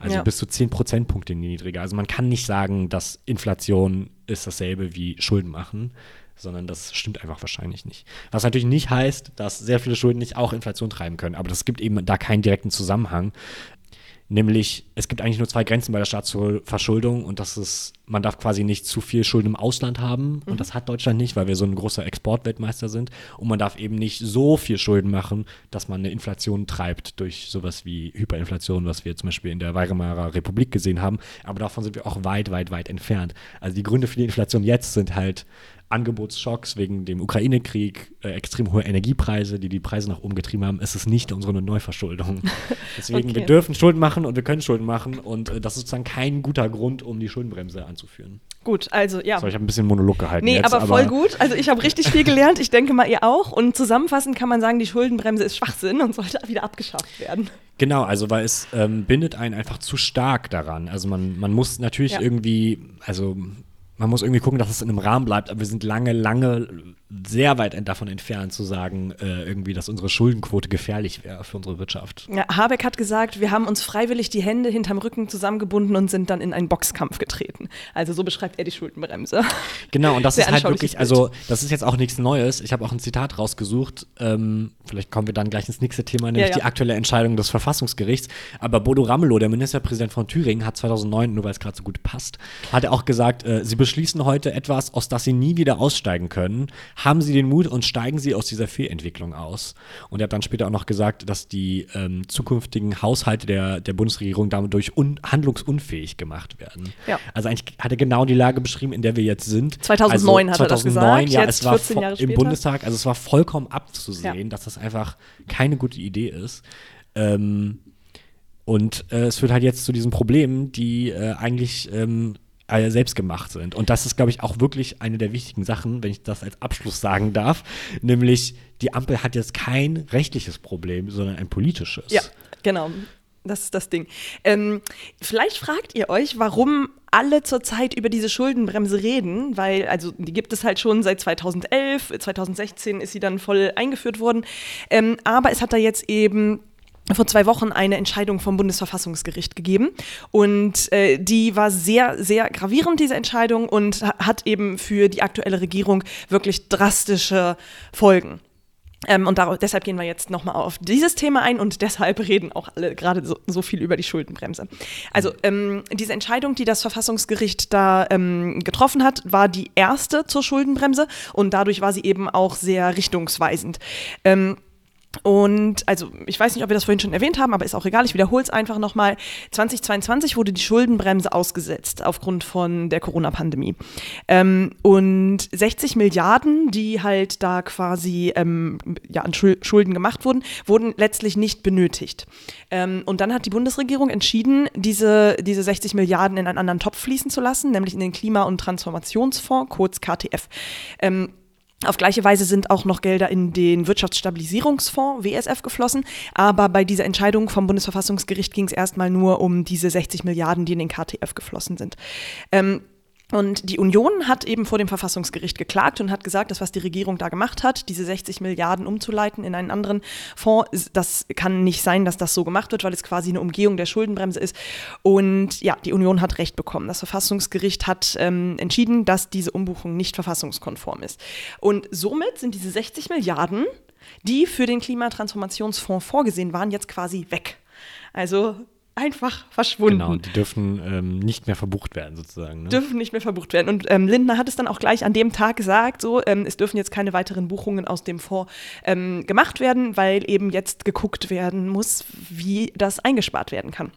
Also Ja. bis zu 10 Prozentpunkte niedriger. Also man kann nicht sagen, dass Inflation ist dasselbe wie Schulden machen, sondern das stimmt einfach wahrscheinlich nicht. Was natürlich nicht heißt, dass sehr viele Schulden nicht auch Inflation treiben können, aber das gibt eben da keinen direkten Zusammenhang. Nämlich, es gibt eigentlich nur zwei Grenzen bei der Staatsverschuldung und das ist, man darf quasi nicht zu viel Schulden im Ausland haben und das hat Deutschland nicht, weil wir so ein großer Exportweltmeister sind und man darf eben nicht so viel Schulden machen, dass man eine Inflation treibt durch sowas wie Hyperinflation, was wir zum Beispiel in der Weimarer Republik gesehen haben, aber davon sind wir auch weit, weit, weit entfernt. Also die Gründe für die Inflation jetzt sind halt Angebotsschocks wegen dem Ukraine-Krieg, äh, extrem hohe Energiepreise, die die Preise nach oben getrieben haben. Es ist nicht unsere Neuverschuldung. Deswegen, Okay. wir dürfen Schulden machen und wir können Schulden machen und äh, das ist sozusagen kein guter Grund, um die Schuldenbremse anzuführen. Gut, also ja. So, ich habe ein bisschen Monolog gehalten Nee, jetzt, aber voll gut. Also ich habe richtig viel gelernt. Ich denke mal, ihr auch. Und zusammenfassend kann man sagen, die Schuldenbremse ist Schwachsinn und sollte wieder abgeschafft werden. Genau, also weil es ähm, bindet einen einfach zu stark daran. Also man, man muss natürlich Ja. irgendwie, also man muss irgendwie gucken, dass es in einem Rahmen bleibt, aber wir sind lange, lange sehr weit davon entfernt zu sagen, äh, irgendwie, dass unsere Schuldenquote gefährlich wäre für unsere Wirtschaft. Ja, Habeck hat gesagt, wir haben uns freiwillig die Hände hinterm Rücken zusammengebunden und sind dann in einen Boxkampf getreten. Also so beschreibt er die Schuldenbremse. Genau, und das Sehr ist halt wirklich, also das ist jetzt auch nichts Neues. Ich habe auch ein Zitat rausgesucht. Ähm, vielleicht kommen wir dann gleich ins nächste Thema, nämlich Ja, ja. die aktuelle Entscheidung des Verfassungsgerichts. Aber Bodo Ramelow, der Ministerpräsident von Thüringen, hat 2009, nur weil es gerade so gut passt, hat er auch gesagt, äh, sie beschließen heute etwas, aus das sie nie wieder aussteigen können. Haben sie den Mut und steigen sie aus dieser Fehlentwicklung aus. Und er hat dann später auch noch gesagt, dass die ähm, zukünftigen Haushalte der, der Bundesregierung dadurch un handlungsunfähig gemacht werden. Ja. Also eigentlich hat er genau die Lage beschrieben, in der wir jetzt sind. 2009 hat er das 2009, gesagt, ja, jetzt es war 14 vo- Jahre im später. Bundestag, also es war vollkommen abzusehen, Ja. dass das einfach keine gute Idee ist. Ähm, und äh, es führt halt jetzt zu diesen Problemen, die äh, eigentlich ähm, äh, selbst gemacht sind. Und das ist, glaube ich, auch wirklich eine der wichtigen Sachen, wenn ich das als Abschluss sagen darf. Nämlich, die Ampel hat jetzt kein rechtliches Problem, sondern ein politisches. Ja, genau. Das ist das Ding. Ähm, vielleicht fragt ihr euch, warum alle zurzeit über diese Schuldenbremse reden, weil, also die gibt es halt schon seit 2011, 2016 ist sie dann voll eingeführt worden. Ähm, aber es hat da jetzt eben vor zwei Wochen eine Entscheidung vom Bundesverfassungsgericht gegeben. Und äh, die war sehr, sehr gravierend, diese Entscheidung, und ha- hat eben für die aktuelle Regierung wirklich drastische Folgen. Ähm, und deshalb gehen wir jetzt nochmal auf dieses Thema ein und deshalb reden auch alle gerade so, so viel über die Schuldenbremse. Also ähm, diese Entscheidung, die das Verfassungsgericht da ähm, getroffen hat, war die erste zur Schuldenbremse und dadurch war sie eben auch sehr richtungsweisend. Ähm, und also, ich weiß nicht, ob wir das vorhin schon erwähnt haben, aber ist auch egal, ich wiederhole es einfach nochmal. 2022 wurde die Schuldenbremse ausgesetzt aufgrund von der Corona-Pandemie. Ähm, und 60 Milliarden, die halt da quasi ähm, ja, an Schul- Schulden gemacht wurden, wurden letztlich nicht benötigt. Ähm, und dann hat die Bundesregierung entschieden, diese, diese 60 Milliarden in einen anderen Topf fließen zu lassen, nämlich in den Klima- und Transformationsfonds, kurz KTF. Auf gleiche Weise sind auch noch Gelder in den Wirtschaftsstabilisierungsfonds WSF geflossen, aber bei dieser Entscheidung vom Bundesverfassungsgericht ging es erstmal nur um diese 60 Milliarden, die in den KTF geflossen sind. Ähm, und die Union hat eben vor dem Verfassungsgericht geklagt und hat gesagt, dass was die Regierung da gemacht hat, diese 60 Milliarden umzuleiten in einen anderen Fonds, das kann nicht sein, dass das so gemacht wird, weil es quasi eine Umgehung der Schuldenbremse ist. Und ja, die Union hat Recht bekommen. Das Verfassungsgericht hat ähm, entschieden, dass diese Umbuchung nicht verfassungskonform ist. Und somit sind diese 60 Milliarden, die für den Klimatransformationsfonds vorgesehen waren, jetzt quasi weg. Also einfach verschwunden Genau, die dürfen ähm, nicht mehr verbucht werden, sozusagen. Ne? dürfen nicht mehr verbucht werden. Und ähm, Lindner hat es dann auch gleich an dem Tag gesagt, so, ähm, es dürfen jetzt keine weiteren Buchungen aus dem Fonds ähm, gemacht werden, weil eben jetzt geguckt werden muss, wie das eingespart werden kann.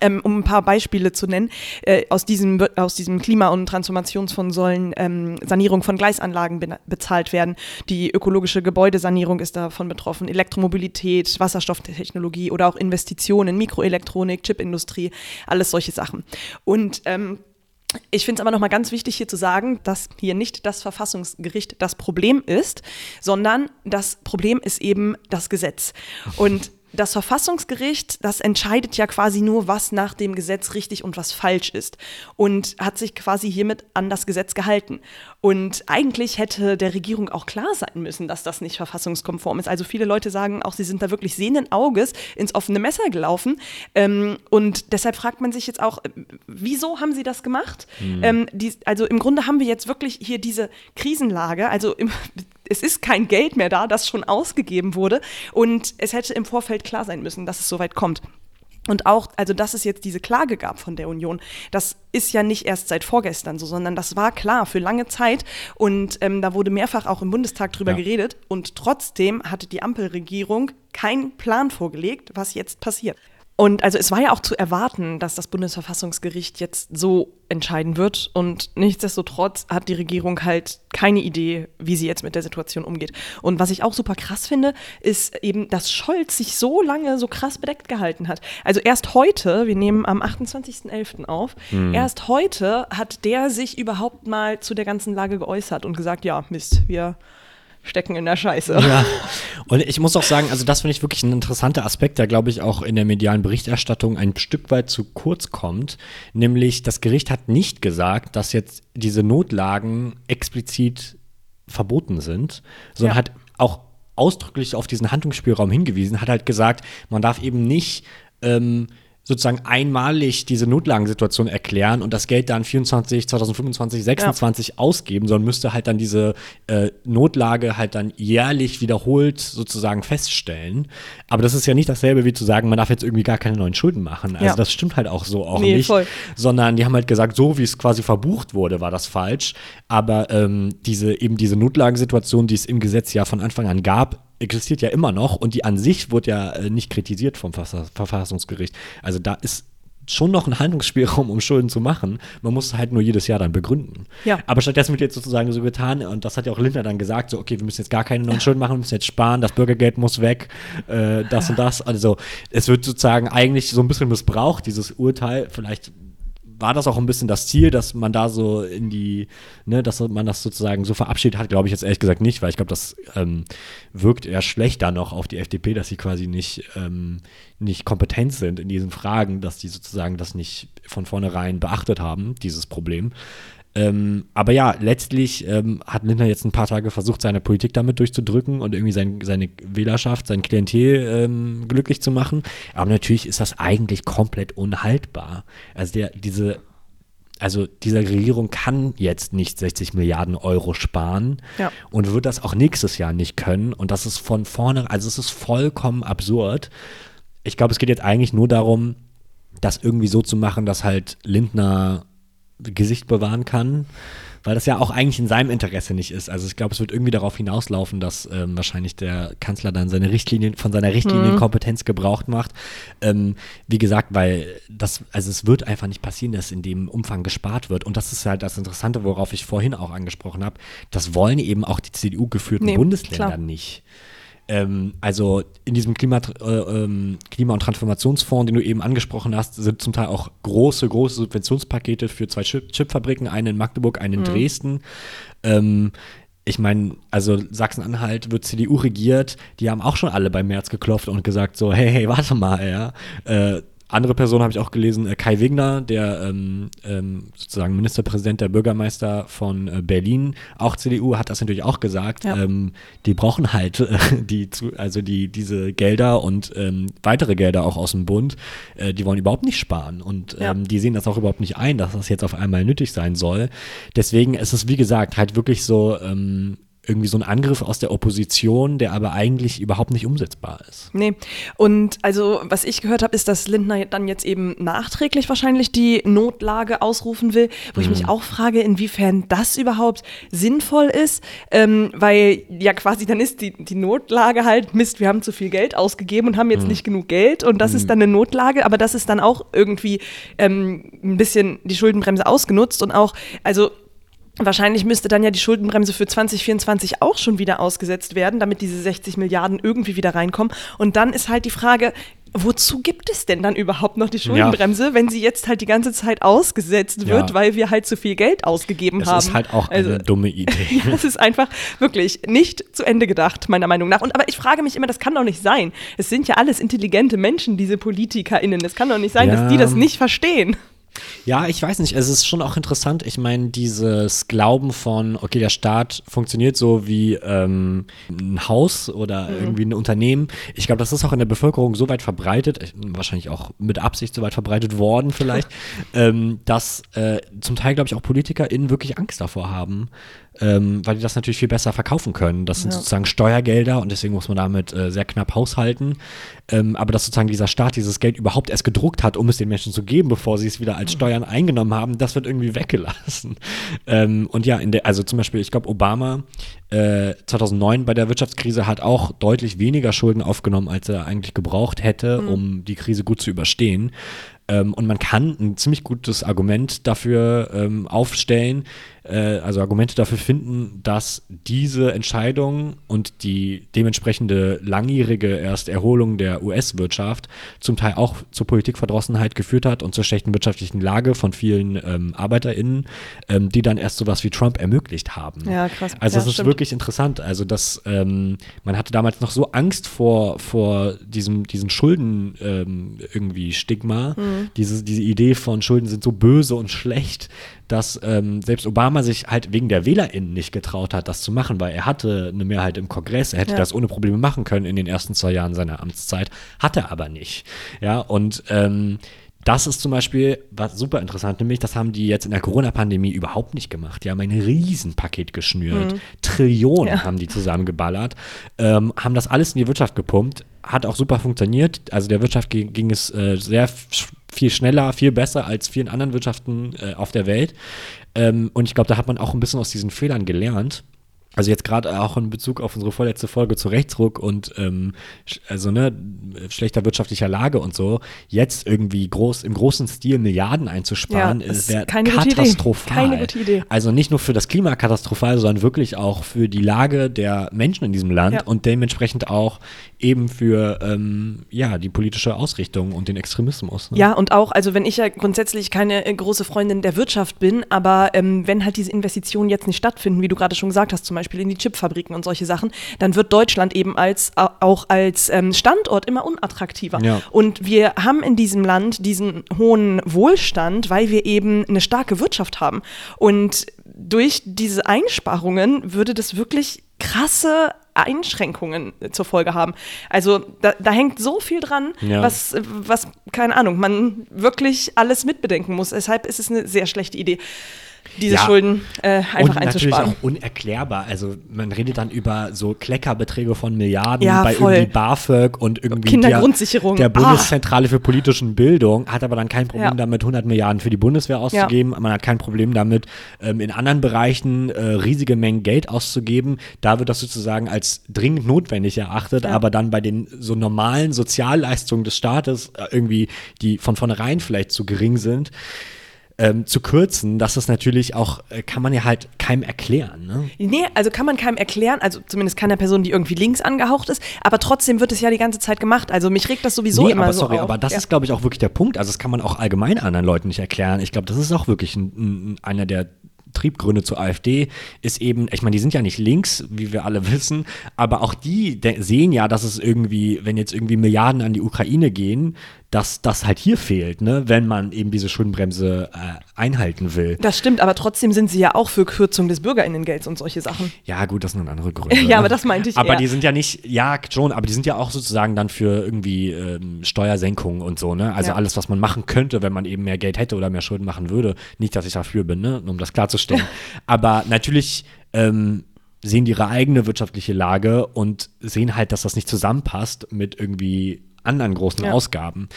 Ähm, um ein paar Beispiele zu nennen, äh, aus, diesem, aus diesem Klima- und Transformationsfonds sollen ähm, Sanierung von Gleisanlagen be bezahlt werden. Die ökologische Gebäudesanierung ist davon betroffen, Elektromobilität, Wasserstofftechnologie oder auch Investitionen, Mikroelektronik, Chipindustrie, alles solche Sachen. Und ähm, ich finde es aber nochmal ganz wichtig hier zu sagen, dass hier nicht das Verfassungsgericht das Problem ist, sondern das Problem ist eben das Gesetz. Und das Verfassungsgericht, das entscheidet ja quasi nur, was nach dem Gesetz richtig und was falsch ist. Und hat sich quasi hiermit an das Gesetz gehalten. Und eigentlich hätte der Regierung auch klar sein müssen, dass das nicht verfassungskonform ist. Also viele Leute sagen auch, sie sind da wirklich sehenden Auges ins offene Messer gelaufen. Ähm, und deshalb fragt man sich jetzt auch, äh, wieso haben sie das gemacht? Ähm, die, also im Grunde haben wir jetzt wirklich hier diese Krisenlage. Also im, es ist kein Geld mehr da, das schon ausgegeben wurde. Und es hätte im Vorfeld klar sein müssen, dass es soweit kommt. Und auch, also dass es jetzt diese Klage gab von der Union, das ist ja nicht erst seit vorgestern so, sondern das war klar für lange Zeit. Und ähm, da wurde mehrfach auch im Bundestag drüber Ja. geredet. Und trotzdem hatte die Ampelregierung keinen Plan vorgelegt, was jetzt passiert. Und also es war ja auch zu erwarten, dass das Bundesverfassungsgericht jetzt so entscheiden wird. Und nichtsdestotrotz hat die Regierung halt keine Idee, wie sie jetzt mit der Situation umgeht. Und was ich auch super krass finde, ist eben, dass Scholz sich so lange so krass bedeckt gehalten hat. Also erst heute, wir nehmen am 28.11. auf, erst heute hat der sich überhaupt mal zu der ganzen Lage geäußert und gesagt, ja, Mist, wir stecken in der Scheiße. Ja, und ich muss auch sagen, also das finde ich wirklich ein interessanter Aspekt, der glaube ich auch in der medialen Berichterstattung ein Stück weit zu kurz kommt. Nämlich das Gericht hat nicht gesagt, dass jetzt diese Notlagen explizit verboten sind, sondern Ja. hat auch ausdrücklich auf diesen Handlungsspielraum hingewiesen, hat halt gesagt, man darf eben nicht ähm, sozusagen einmalig diese Notlagensituation erklären und das Geld dann 24, 2025, 26 ausgeben, sondern müsste halt dann diese äh, Notlage halt dann jährlich wiederholt sozusagen feststellen. Aber das ist ja nicht dasselbe wie zu sagen, man darf jetzt irgendwie gar keine neuen Schulden machen. Also Ja. das stimmt halt auch so auch Nee, nicht. voll. Sondern die haben halt gesagt, so wie es quasi verbucht wurde, war das falsch. Aber ähm, diese eben diese Notlagensituation, die es im Gesetz ja von Anfang an gab, existiert ja immer noch und die an sich wurde ja äh, nicht kritisiert vom Verfass- Verfassungsgericht. Also da ist schon noch ein Handlungsspielraum, um Schulden zu machen. Man muss es halt nur jedes Jahr dann begründen. Ja. Aber stattdessen wird jetzt sozusagen so getan, und das hat ja auch Lindner dann gesagt, so, okay, wir müssen jetzt gar keine neuen Schulden machen, wir müssen jetzt sparen, das Bürgergeld muss weg, äh, das und das. Also es wird sozusagen eigentlich so ein bisschen missbraucht, dieses Urteil. Vielleicht war das auch ein bisschen das Ziel, dass man da so in die, ne, dass man das sozusagen so verabschiedet hat, glaube ich jetzt ehrlich gesagt nicht, weil ich glaube, das ähm, wirkt eher schlechter noch auf die FDP, dass sie quasi nicht, ähm, nicht kompetent sind in diesen Fragen, dass die sozusagen das nicht von vornherein beachtet haben, dieses Problem. Ähm, aber ja, letztlich ähm, hat Lindner jetzt ein paar Tage versucht, seine Politik damit durchzudrücken und irgendwie sein, seine Wählerschaft, sein Klientel ähm, glücklich zu machen. Aber natürlich ist das eigentlich komplett unhaltbar. Also der, diese also diese Regierung kann jetzt nicht 60 Milliarden Euro sparen Ja. und wird das auch nächstes Jahr nicht können. Und das ist von vorne, also es ist vollkommen absurd. Ich glaube, es geht jetzt eigentlich nur darum, das irgendwie so zu machen, dass halt Lindner Gesicht bewahren kann, weil das ja auch eigentlich in seinem Interesse nicht ist. Also ich glaube, es wird irgendwie darauf hinauslaufen, dass ähm, wahrscheinlich der Kanzler dann seine Richtlinien von seiner Richtlinienkompetenz gebraucht macht. Ähm, wie gesagt, weil das, also es wird einfach nicht passieren, dass in dem Umfang gespart wird. Und das ist halt das Interessante, worauf ich vorhin auch angesprochen habe. Das wollen eben auch die CDU-geführten Nee, Bundesländer klar. nicht. Ähm, also in diesem Klima, äh, ähm, Klima- und Transformationsfonds, den du eben angesprochen hast, sind zum Teil auch große, große Subventionspakete für zwei Chip Chipfabriken, eine in Magdeburg, eine in Mhm. Dresden. Ähm, ich meine, also Sachsen-Anhalt wird CDU regiert, die haben auch schon alle bei März geklopft und gesagt so, hey, hey, warte mal, ja. Äh, andere Person habe ich auch gelesen, äh, Kai Wegner, der ähm, ähm, sozusagen Ministerpräsident der Bürgermeister von äh, Berlin, auch CDU, hat das natürlich auch gesagt. Ja. Ähm, die brauchen halt äh, die, zu, also die, diese Gelder und ähm, weitere Gelder auch aus dem Bund. Äh, die wollen überhaupt nicht sparen und Ja. ähm, die sehen das auch überhaupt nicht ein, dass das jetzt auf einmal nötig sein soll. Deswegen ist es, wie gesagt, halt wirklich so ähm, irgendwie so ein Angriff aus der Opposition, der aber eigentlich überhaupt nicht umsetzbar ist. Nee. Und also, was ich gehört habe, ist, dass Lindner dann jetzt eben nachträglich wahrscheinlich die Notlage ausrufen will, wo ich mich auch frage, inwiefern das überhaupt sinnvoll ist, ähm, weil ja quasi dann ist die, die Notlage halt, Mist, wir haben zu viel Geld ausgegeben und haben jetzt nicht genug Geld. Und das ist dann eine Notlage, aber das ist dann auch irgendwie ähm, ein bisschen die Schuldenbremse ausgenutzt. Und auch, also Wahrscheinlich müsste dann ja die Schuldenbremse für 2024 auch schon wieder ausgesetzt werden, damit diese 60 Milliarden irgendwie wieder reinkommen. Und dann ist halt die Frage, wozu gibt es denn dann überhaupt noch die Schuldenbremse, wenn sie jetzt halt die ganze Zeit ausgesetzt wird, Ja. weil wir halt zu viel Geld ausgegeben Es haben? ist halt auch Also- eine dumme Idee. ja, es ist einfach wirklich nicht zu Ende gedacht, meiner Meinung nach. Und aber ich frage mich immer, das kann doch nicht sein. Es sind ja alles intelligente Menschen, diese PolitikerInnen. Es kann doch nicht sein, Ja. dass die das nicht verstehen. Ja, ich weiß nicht. Es ist schon auch interessant. Ich meine, dieses Glauben von, okay, der Staat funktioniert so wie ähm, ein Haus oder irgendwie ein Unternehmen. Ich glaube, das ist auch in der Bevölkerung so weit verbreitet, äh, wahrscheinlich auch mit Absicht so weit verbreitet worden vielleicht, ähm, dass äh, zum Teil, glaube ich, auch PolitikerInnen wirklich Angst davor haben, ähm, weil die das natürlich viel besser verkaufen können. Das sind Ja. sozusagen Steuergelder und deswegen muss man damit äh, sehr knapp haushalten. Ähm, aber dass sozusagen dieser Staat dieses Geld überhaupt erst gedruckt hat, um es den Menschen zu geben, bevor sie es wieder als Steuern eingenommen haben, das wird irgendwie weggelassen. Ähm, und ja, der, also zum Beispiel, ich glaube, Obama äh, 2009 bei der Wirtschaftskrise hat auch deutlich weniger Schulden aufgenommen, als er eigentlich gebraucht hätte, um die Krise gut zu überstehen. Ähm, und man kann ein ziemlich gutes Argument dafür ähm, aufstellen, äh, also Argumente dafür finden, dass diese Entscheidung und die dementsprechende langjährige erst Erholung der US-Wirtschaft zum Teil auch zur Politikverdrossenheit geführt hat und zur schlechten wirtschaftlichen Lage von vielen ähm, ArbeiterInnen, ähm, die dann erst sowas wie Trump ermöglicht haben. Ja, krass. Also Ja, es ist stimmt. wirklich interessant. Also dass ähm, man hatte damals noch so Angst vor, vor diesem, diesen Schulden ähm, irgendwie Stigma, Mhm. diese, diese Idee von Schulden sind so böse und schlecht, dass ähm, selbst Obama sich halt wegen der WählerInnen nicht getraut hat, das zu machen, weil er hatte eine Mehrheit im Kongress, er hätte Ja. das ohne Probleme machen können in den ersten zwei Jahren seiner Amtszeit, hat er aber nicht. Ja, und ähm, das ist zum Beispiel was super interessant, nämlich das haben die jetzt in der Corona-Pandemie überhaupt nicht gemacht. Die haben ein Riesenpaket geschnürt. Trillionen Ja. haben die zusammengeballert, ähm, haben das alles in die Wirtschaft gepumpt, hat auch super funktioniert. Also der Wirtschaft ging, ging es äh, sehr viel schneller, viel besser als vielen anderen Wirtschaften äh, auf der Welt. Ähm, und ich glaube, da hat man auch ein bisschen aus diesen Fehlern gelernt. Also jetzt gerade auch in Bezug auf unsere vorletzte Folge zu Rechtsruck und ähm, also ne, schlechter wirtschaftlicher Lage und so, jetzt irgendwie groß im großen Stil Milliarden einzusparen, Ja, das ist wäre keine gute Idee. katastrophal. Keine gute Idee. Also nicht nur für das Klima katastrophal, sondern wirklich auch für die Lage der Menschen in diesem Land Ja. und dementsprechend auch eben für ähm, ja, die politische Ausrichtung und den Extremismus. ne? Ja, und auch, also wenn ich ja grundsätzlich keine äh, große Freundin der Wirtschaft bin, aber ähm, wenn halt diese Investitionen jetzt nicht stattfinden, wie du gerade schon gesagt hast, zum Beispiel in die Chipfabriken und solche Sachen, dann wird Deutschland eben als au- auch als ähm, Standort immer unattraktiver. Ja. Und wir haben in diesem Land diesen hohen Wohlstand, weil wir eben eine starke Wirtschaft haben. Und durch diese Einsparungen würde das wirklich krasse Einschränkungen zur Folge haben. Also da, da hängt so viel dran, Ja. was, was, keine Ahnung, man wirklich alles mitbedenken muss. Deshalb ist es eine sehr schlechte Idee, diese Ja. Schulden äh, einfach und natürlich einzusparen. auch unerklärbar. Also man redet dann über so Kleckerbeträge von Milliarden Ja, bei voll. irgendwie BAföG und irgendwie Kindergrundsicherung. Der, der Ah. Bundeszentrale für politischen Bildung hat aber dann kein Problem Ja. damit, 100 Milliarden für die Bundeswehr auszugeben. Man hat kein Problem damit, ähm, in anderen Bereichen äh, riesige Mengen Geld auszugeben. Da wird das sozusagen als dringend notwendig erachtet, aber dann bei den so normalen Sozialleistungen des Staates äh, irgendwie, die von vornherein vielleicht zu gering sind, ähm, zu kürzen, das ist natürlich auch, äh, kann man ja halt keinem erklären. Ne? Nee, also kann man keinem erklären, also zumindest keiner Person, die irgendwie links angehaucht ist, aber trotzdem wird es ja die ganze Zeit gemacht. Also mich regt das sowieso nee, immer aber so sorry, auf. aber das ja. ist, glaube ich, auch wirklich der Punkt. Also das kann man auch allgemein anderen Leuten nicht erklären. Ich glaube, das ist auch wirklich ein, ein, einer der Triebgründe zur AfD ist eben, ich meine, die sind ja nicht links, wie wir alle wissen, aber auch die sehen ja, dass es irgendwie, wenn jetzt irgendwie Milliarden an die Ukraine gehen, dass das halt hier fehlt, ne, wenn man eben diese Schuldenbremse äh, einhalten will. Das stimmt, aber trotzdem sind sie ja auch für Kürzung des BürgerInnengelds und solche Sachen. Ja, gut, das sind andere Gründe. Ja, aber das meinte ich Aber eher. die sind ja nicht, ja, schon, aber die sind ja auch sozusagen dann für irgendwie ähm, Steuersenkungen und so, ne? Also Ja. alles, was man machen könnte, wenn man eben mehr Geld hätte oder mehr Schulden machen würde. Nicht, dass ich dafür bin, ne? Um das klarzustellen. aber natürlich ähm, sehen die ihre eigene wirtschaftliche Lage und sehen halt, dass das nicht zusammenpasst mit irgendwie anderen großen Ja. Ausgaben.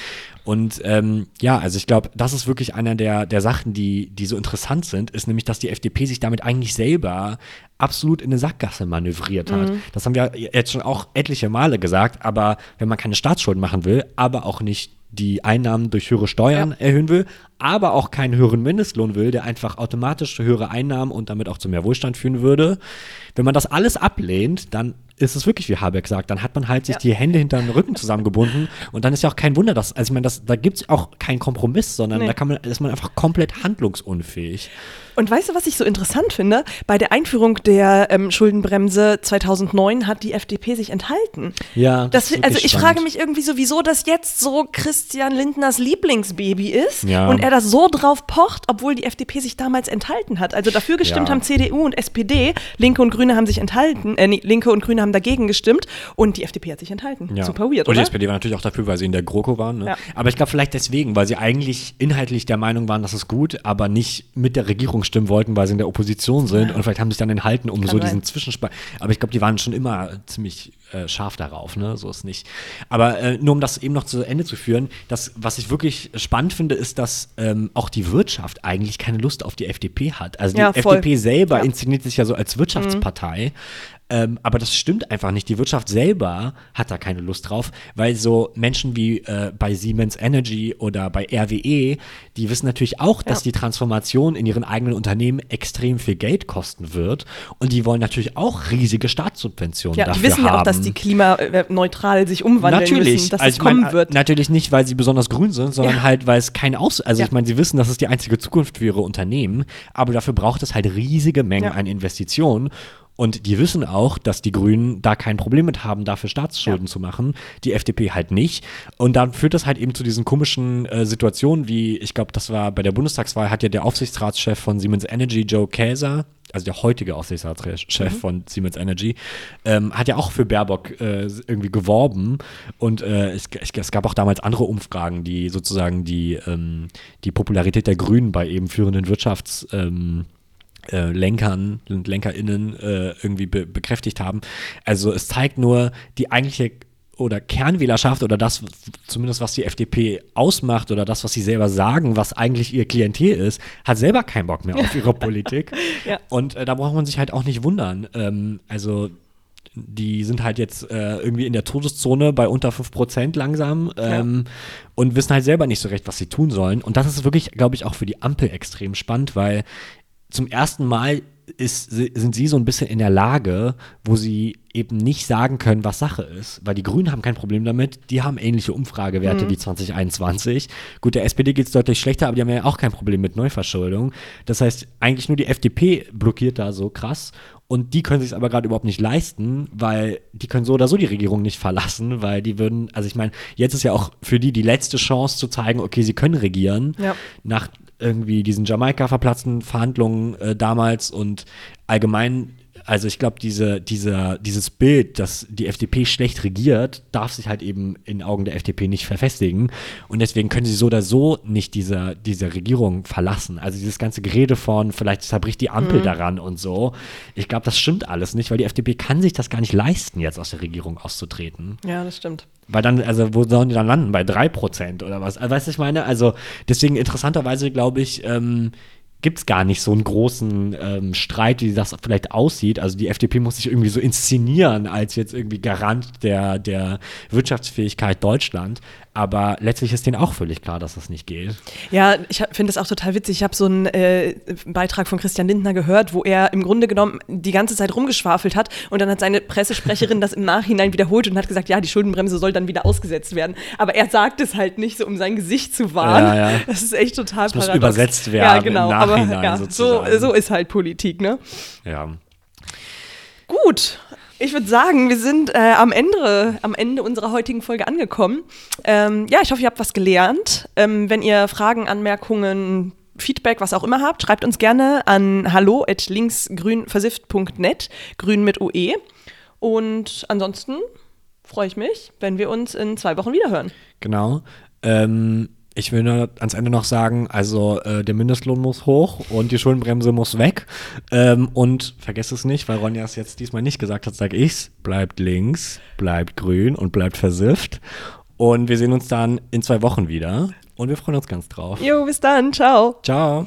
Und ähm, ja, also ich glaube, das ist wirklich einer der, der Sachen, die, die so interessant sind, ist nämlich, dass die FDP sich damit eigentlich selber absolut in eine Sackgasse manövriert hat. Das haben wir jetzt schon auch etliche Male gesagt, aber wenn man keine Staatsschulden machen will, aber auch nicht die Einnahmen durch höhere Steuern erhöhen will, aber auch keinen höheren Mindestlohn will, der einfach automatisch zu höhere Einnahmen und damit auch zu mehr Wohlstand führen würde. Wenn man das alles ablehnt, dann ist es wirklich, wie Habeck sagt, dann hat man halt sich Ja. die Hände hinter den Rücken zusammengebunden und dann ist ja auch kein Wunder, dass, also ich meine, das, da gibt es auch keinen Kompromiss, sondern Nee. da kann man, ist man einfach komplett handlungsunfähig. Und weißt du, was ich so interessant finde? Bei der Einführung der ähm, Schuldenbremse 2009 hat die FDP sich enthalten. Ja, Das, ist wirklich also ich spannend. frage mich irgendwie so, wieso das jetzt so Christian Lindners Lieblingsbaby ist Ja. und er das so drauf pocht, obwohl die FDP sich damals enthalten hat. Also dafür gestimmt Ja. haben CDU und SPD, Linke und Grüne haben sich enthalten, äh, nee, Linke und Grüne haben dagegen gestimmt und die FDP hat sich enthalten. Ja. Super weird, Und die? SPD war natürlich auch dafür, weil sie in der GroKo waren. Ne? Aber ich glaube vielleicht deswegen, weil sie eigentlich inhaltlich der Meinung waren, das ist gut, aber nicht mit der Regierung stimmen wollten, weil sie in der Opposition sind. Und vielleicht haben sie sich dann enthalten, um Kann so sein. diesen Zwischenspalt. Aber ich glaube, die waren schon immer ziemlich äh, scharf darauf. Ne? So ist nicht. Aber äh, nur um das eben noch zu Ende zu führen, das, was ich wirklich spannend finde, ist, dass ähm, auch die Wirtschaft eigentlich keine Lust auf die FDP hat. Also die Ja. FDP selber Ja. Mhm. inszeniert sich ja so als Wirtschaftspartei. Ähm, aber das stimmt einfach nicht. Die Wirtschaft selber hat da keine Lust drauf, weil so Menschen wie äh, bei Siemens Energy oder bei RWE, die wissen natürlich auch, dass die Transformation in ihren eigenen Unternehmen extrem viel Geld kosten wird. Und die wollen natürlich auch riesige Staatssubventionen Ja, dafür die wissen ja auch, dass die klimaneutral sich umwandeln Natürlich, müssen, dass also es ich mein, kommen wird. Natürlich nicht, weil sie besonders grün sind, sondern Ja. halt, weil es kein Aus. Also ich meine, sie wissen, das ist die einzige Zukunft für ihre Unternehmen, aber dafür braucht es halt riesige Mengen an Investitionen. Und die wissen auch, dass die Grünen da kein Problem mit haben, dafür Staatsschulden Ja. zu machen. Die FDP halt nicht. Und dann führt das halt eben zu diesen komischen äh, Situationen, wie, ich glaube, das war bei der Bundestagswahl, hat ja der Aufsichtsratschef von Siemens Energy, Joe Käser, also der heutige Aufsichtsratschef Mhm. von Siemens Energy, ähm, hat ja auch für Baerbock äh, irgendwie geworben. Und äh, es, es, gab auch damals andere Umfragen, die sozusagen die, ähm, die Popularität der Grünen bei eben führenden Wirtschafts- ähm, äh, Lenkern und LenkerInnen äh, irgendwie be bekräftigt haben. Also es zeigt nur die eigentliche oder Kernwählerschaft oder das, zumindest was die FDP ausmacht oder das, was sie selber sagen, was eigentlich ihr Klientel ist, hat selber keinen Bock mehr auf ihre Politik. Ja. Und äh, da braucht man sich halt auch nicht wundern. Ähm, also die sind halt jetzt äh, irgendwie in der Todeszone bei unter 5% langsam ähm, und wissen halt selber nicht so recht, was sie tun sollen. Und das ist wirklich, glaube ich, auch für die Ampel extrem spannend, weil zum ersten Mal ist, sind sie so ein bisschen in der Lage, wo sie eben nicht sagen können, was Sache ist. Weil die Grünen haben kein Problem damit, die haben ähnliche Umfragewerte wie 2021. Gut, der SPD geht es deutlich schlechter, aber die haben ja auch kein Problem mit Neuverschuldung. Das heißt, eigentlich nur die FDP blockiert da so krass. Und die können sich aber gerade überhaupt nicht leisten, weil die können so oder so die Regierung nicht verlassen, weil die würden, also ich meine, jetzt ist ja auch für die die letzte Chance zu zeigen, okay, sie können regieren. Ja. Nach irgendwie diesen Jamaika verplatzten Verhandlungen äh, damals und allgemein also ich glaube, diese, dieser, dieses Bild, dass die FDP schlecht regiert, darf sich halt eben in Augen der FDP nicht verfestigen. Und deswegen können sie so oder so nicht diese, diese Regierung verlassen. Also dieses ganze Gerede von, vielleicht zerbricht die Ampel daran und so. Ich glaube, das stimmt alles nicht, weil die FDP kann sich das gar nicht leisten, jetzt aus der Regierung auszutreten. Ja, das stimmt. Weil dann, also wo sollen die dann landen? Bei 3% oder was? Also, weißt du, ich meine? Also deswegen interessanterweise, glaube ich, ähm, gibt es gar nicht so einen großen ähm, Streit, wie das vielleicht aussieht. Also die FDP muss sich irgendwie so inszenieren als jetzt irgendwie Garant der, der Wirtschaftsfähigkeit Deutschland. Aber letztlich ist denen auch völlig klar, dass das nicht geht. Ja, ich finde das auch total witzig. Ich habe so einen äh, Beitrag von Christian Lindner gehört, wo er im Grunde genommen die ganze Zeit rumgeschwafelt hat und dann hat seine Pressesprecherin das im Nachhinein wiederholt und hat gesagt, ja, die Schuldenbremse soll dann wieder ausgesetzt werden. Aber er sagt es halt nicht, so um sein Gesicht zu wahren. Ja, ja. Das ist echt total Das muss paradox. übersetzt werden Ja, genau. im aber Nachhinein ja, so, sozusagen. so ist halt Politik, ne? Ja. Gut. Ich würde sagen, wir sind äh, am, Ende, am Ende unserer heutigen Folge angekommen. Ähm, ja, ich hoffe, ihr habt was gelernt. Ähm, wenn ihr Fragen, Anmerkungen, Feedback, was auch immer habt, schreibt uns gerne an hallo@linksgrünversifft.net, grün mit UE. Und ansonsten freue ich mich, wenn wir uns in zwei Wochen wiederhören. Genau. Ähm, ich will nur ans Ende noch sagen, also äh, der Mindestlohn muss hoch und die Schuldenbremse muss weg. Ähm, und vergesst es nicht, weil Ronja es jetzt diesmal nicht gesagt hat, sage ich's. Bleibt links, bleibt grün und bleibt versifft. Und wir sehen uns dann in zwei Wochen wieder. Und wir freuen uns ganz drauf. Jo, bis dann. Ciao. Ciao.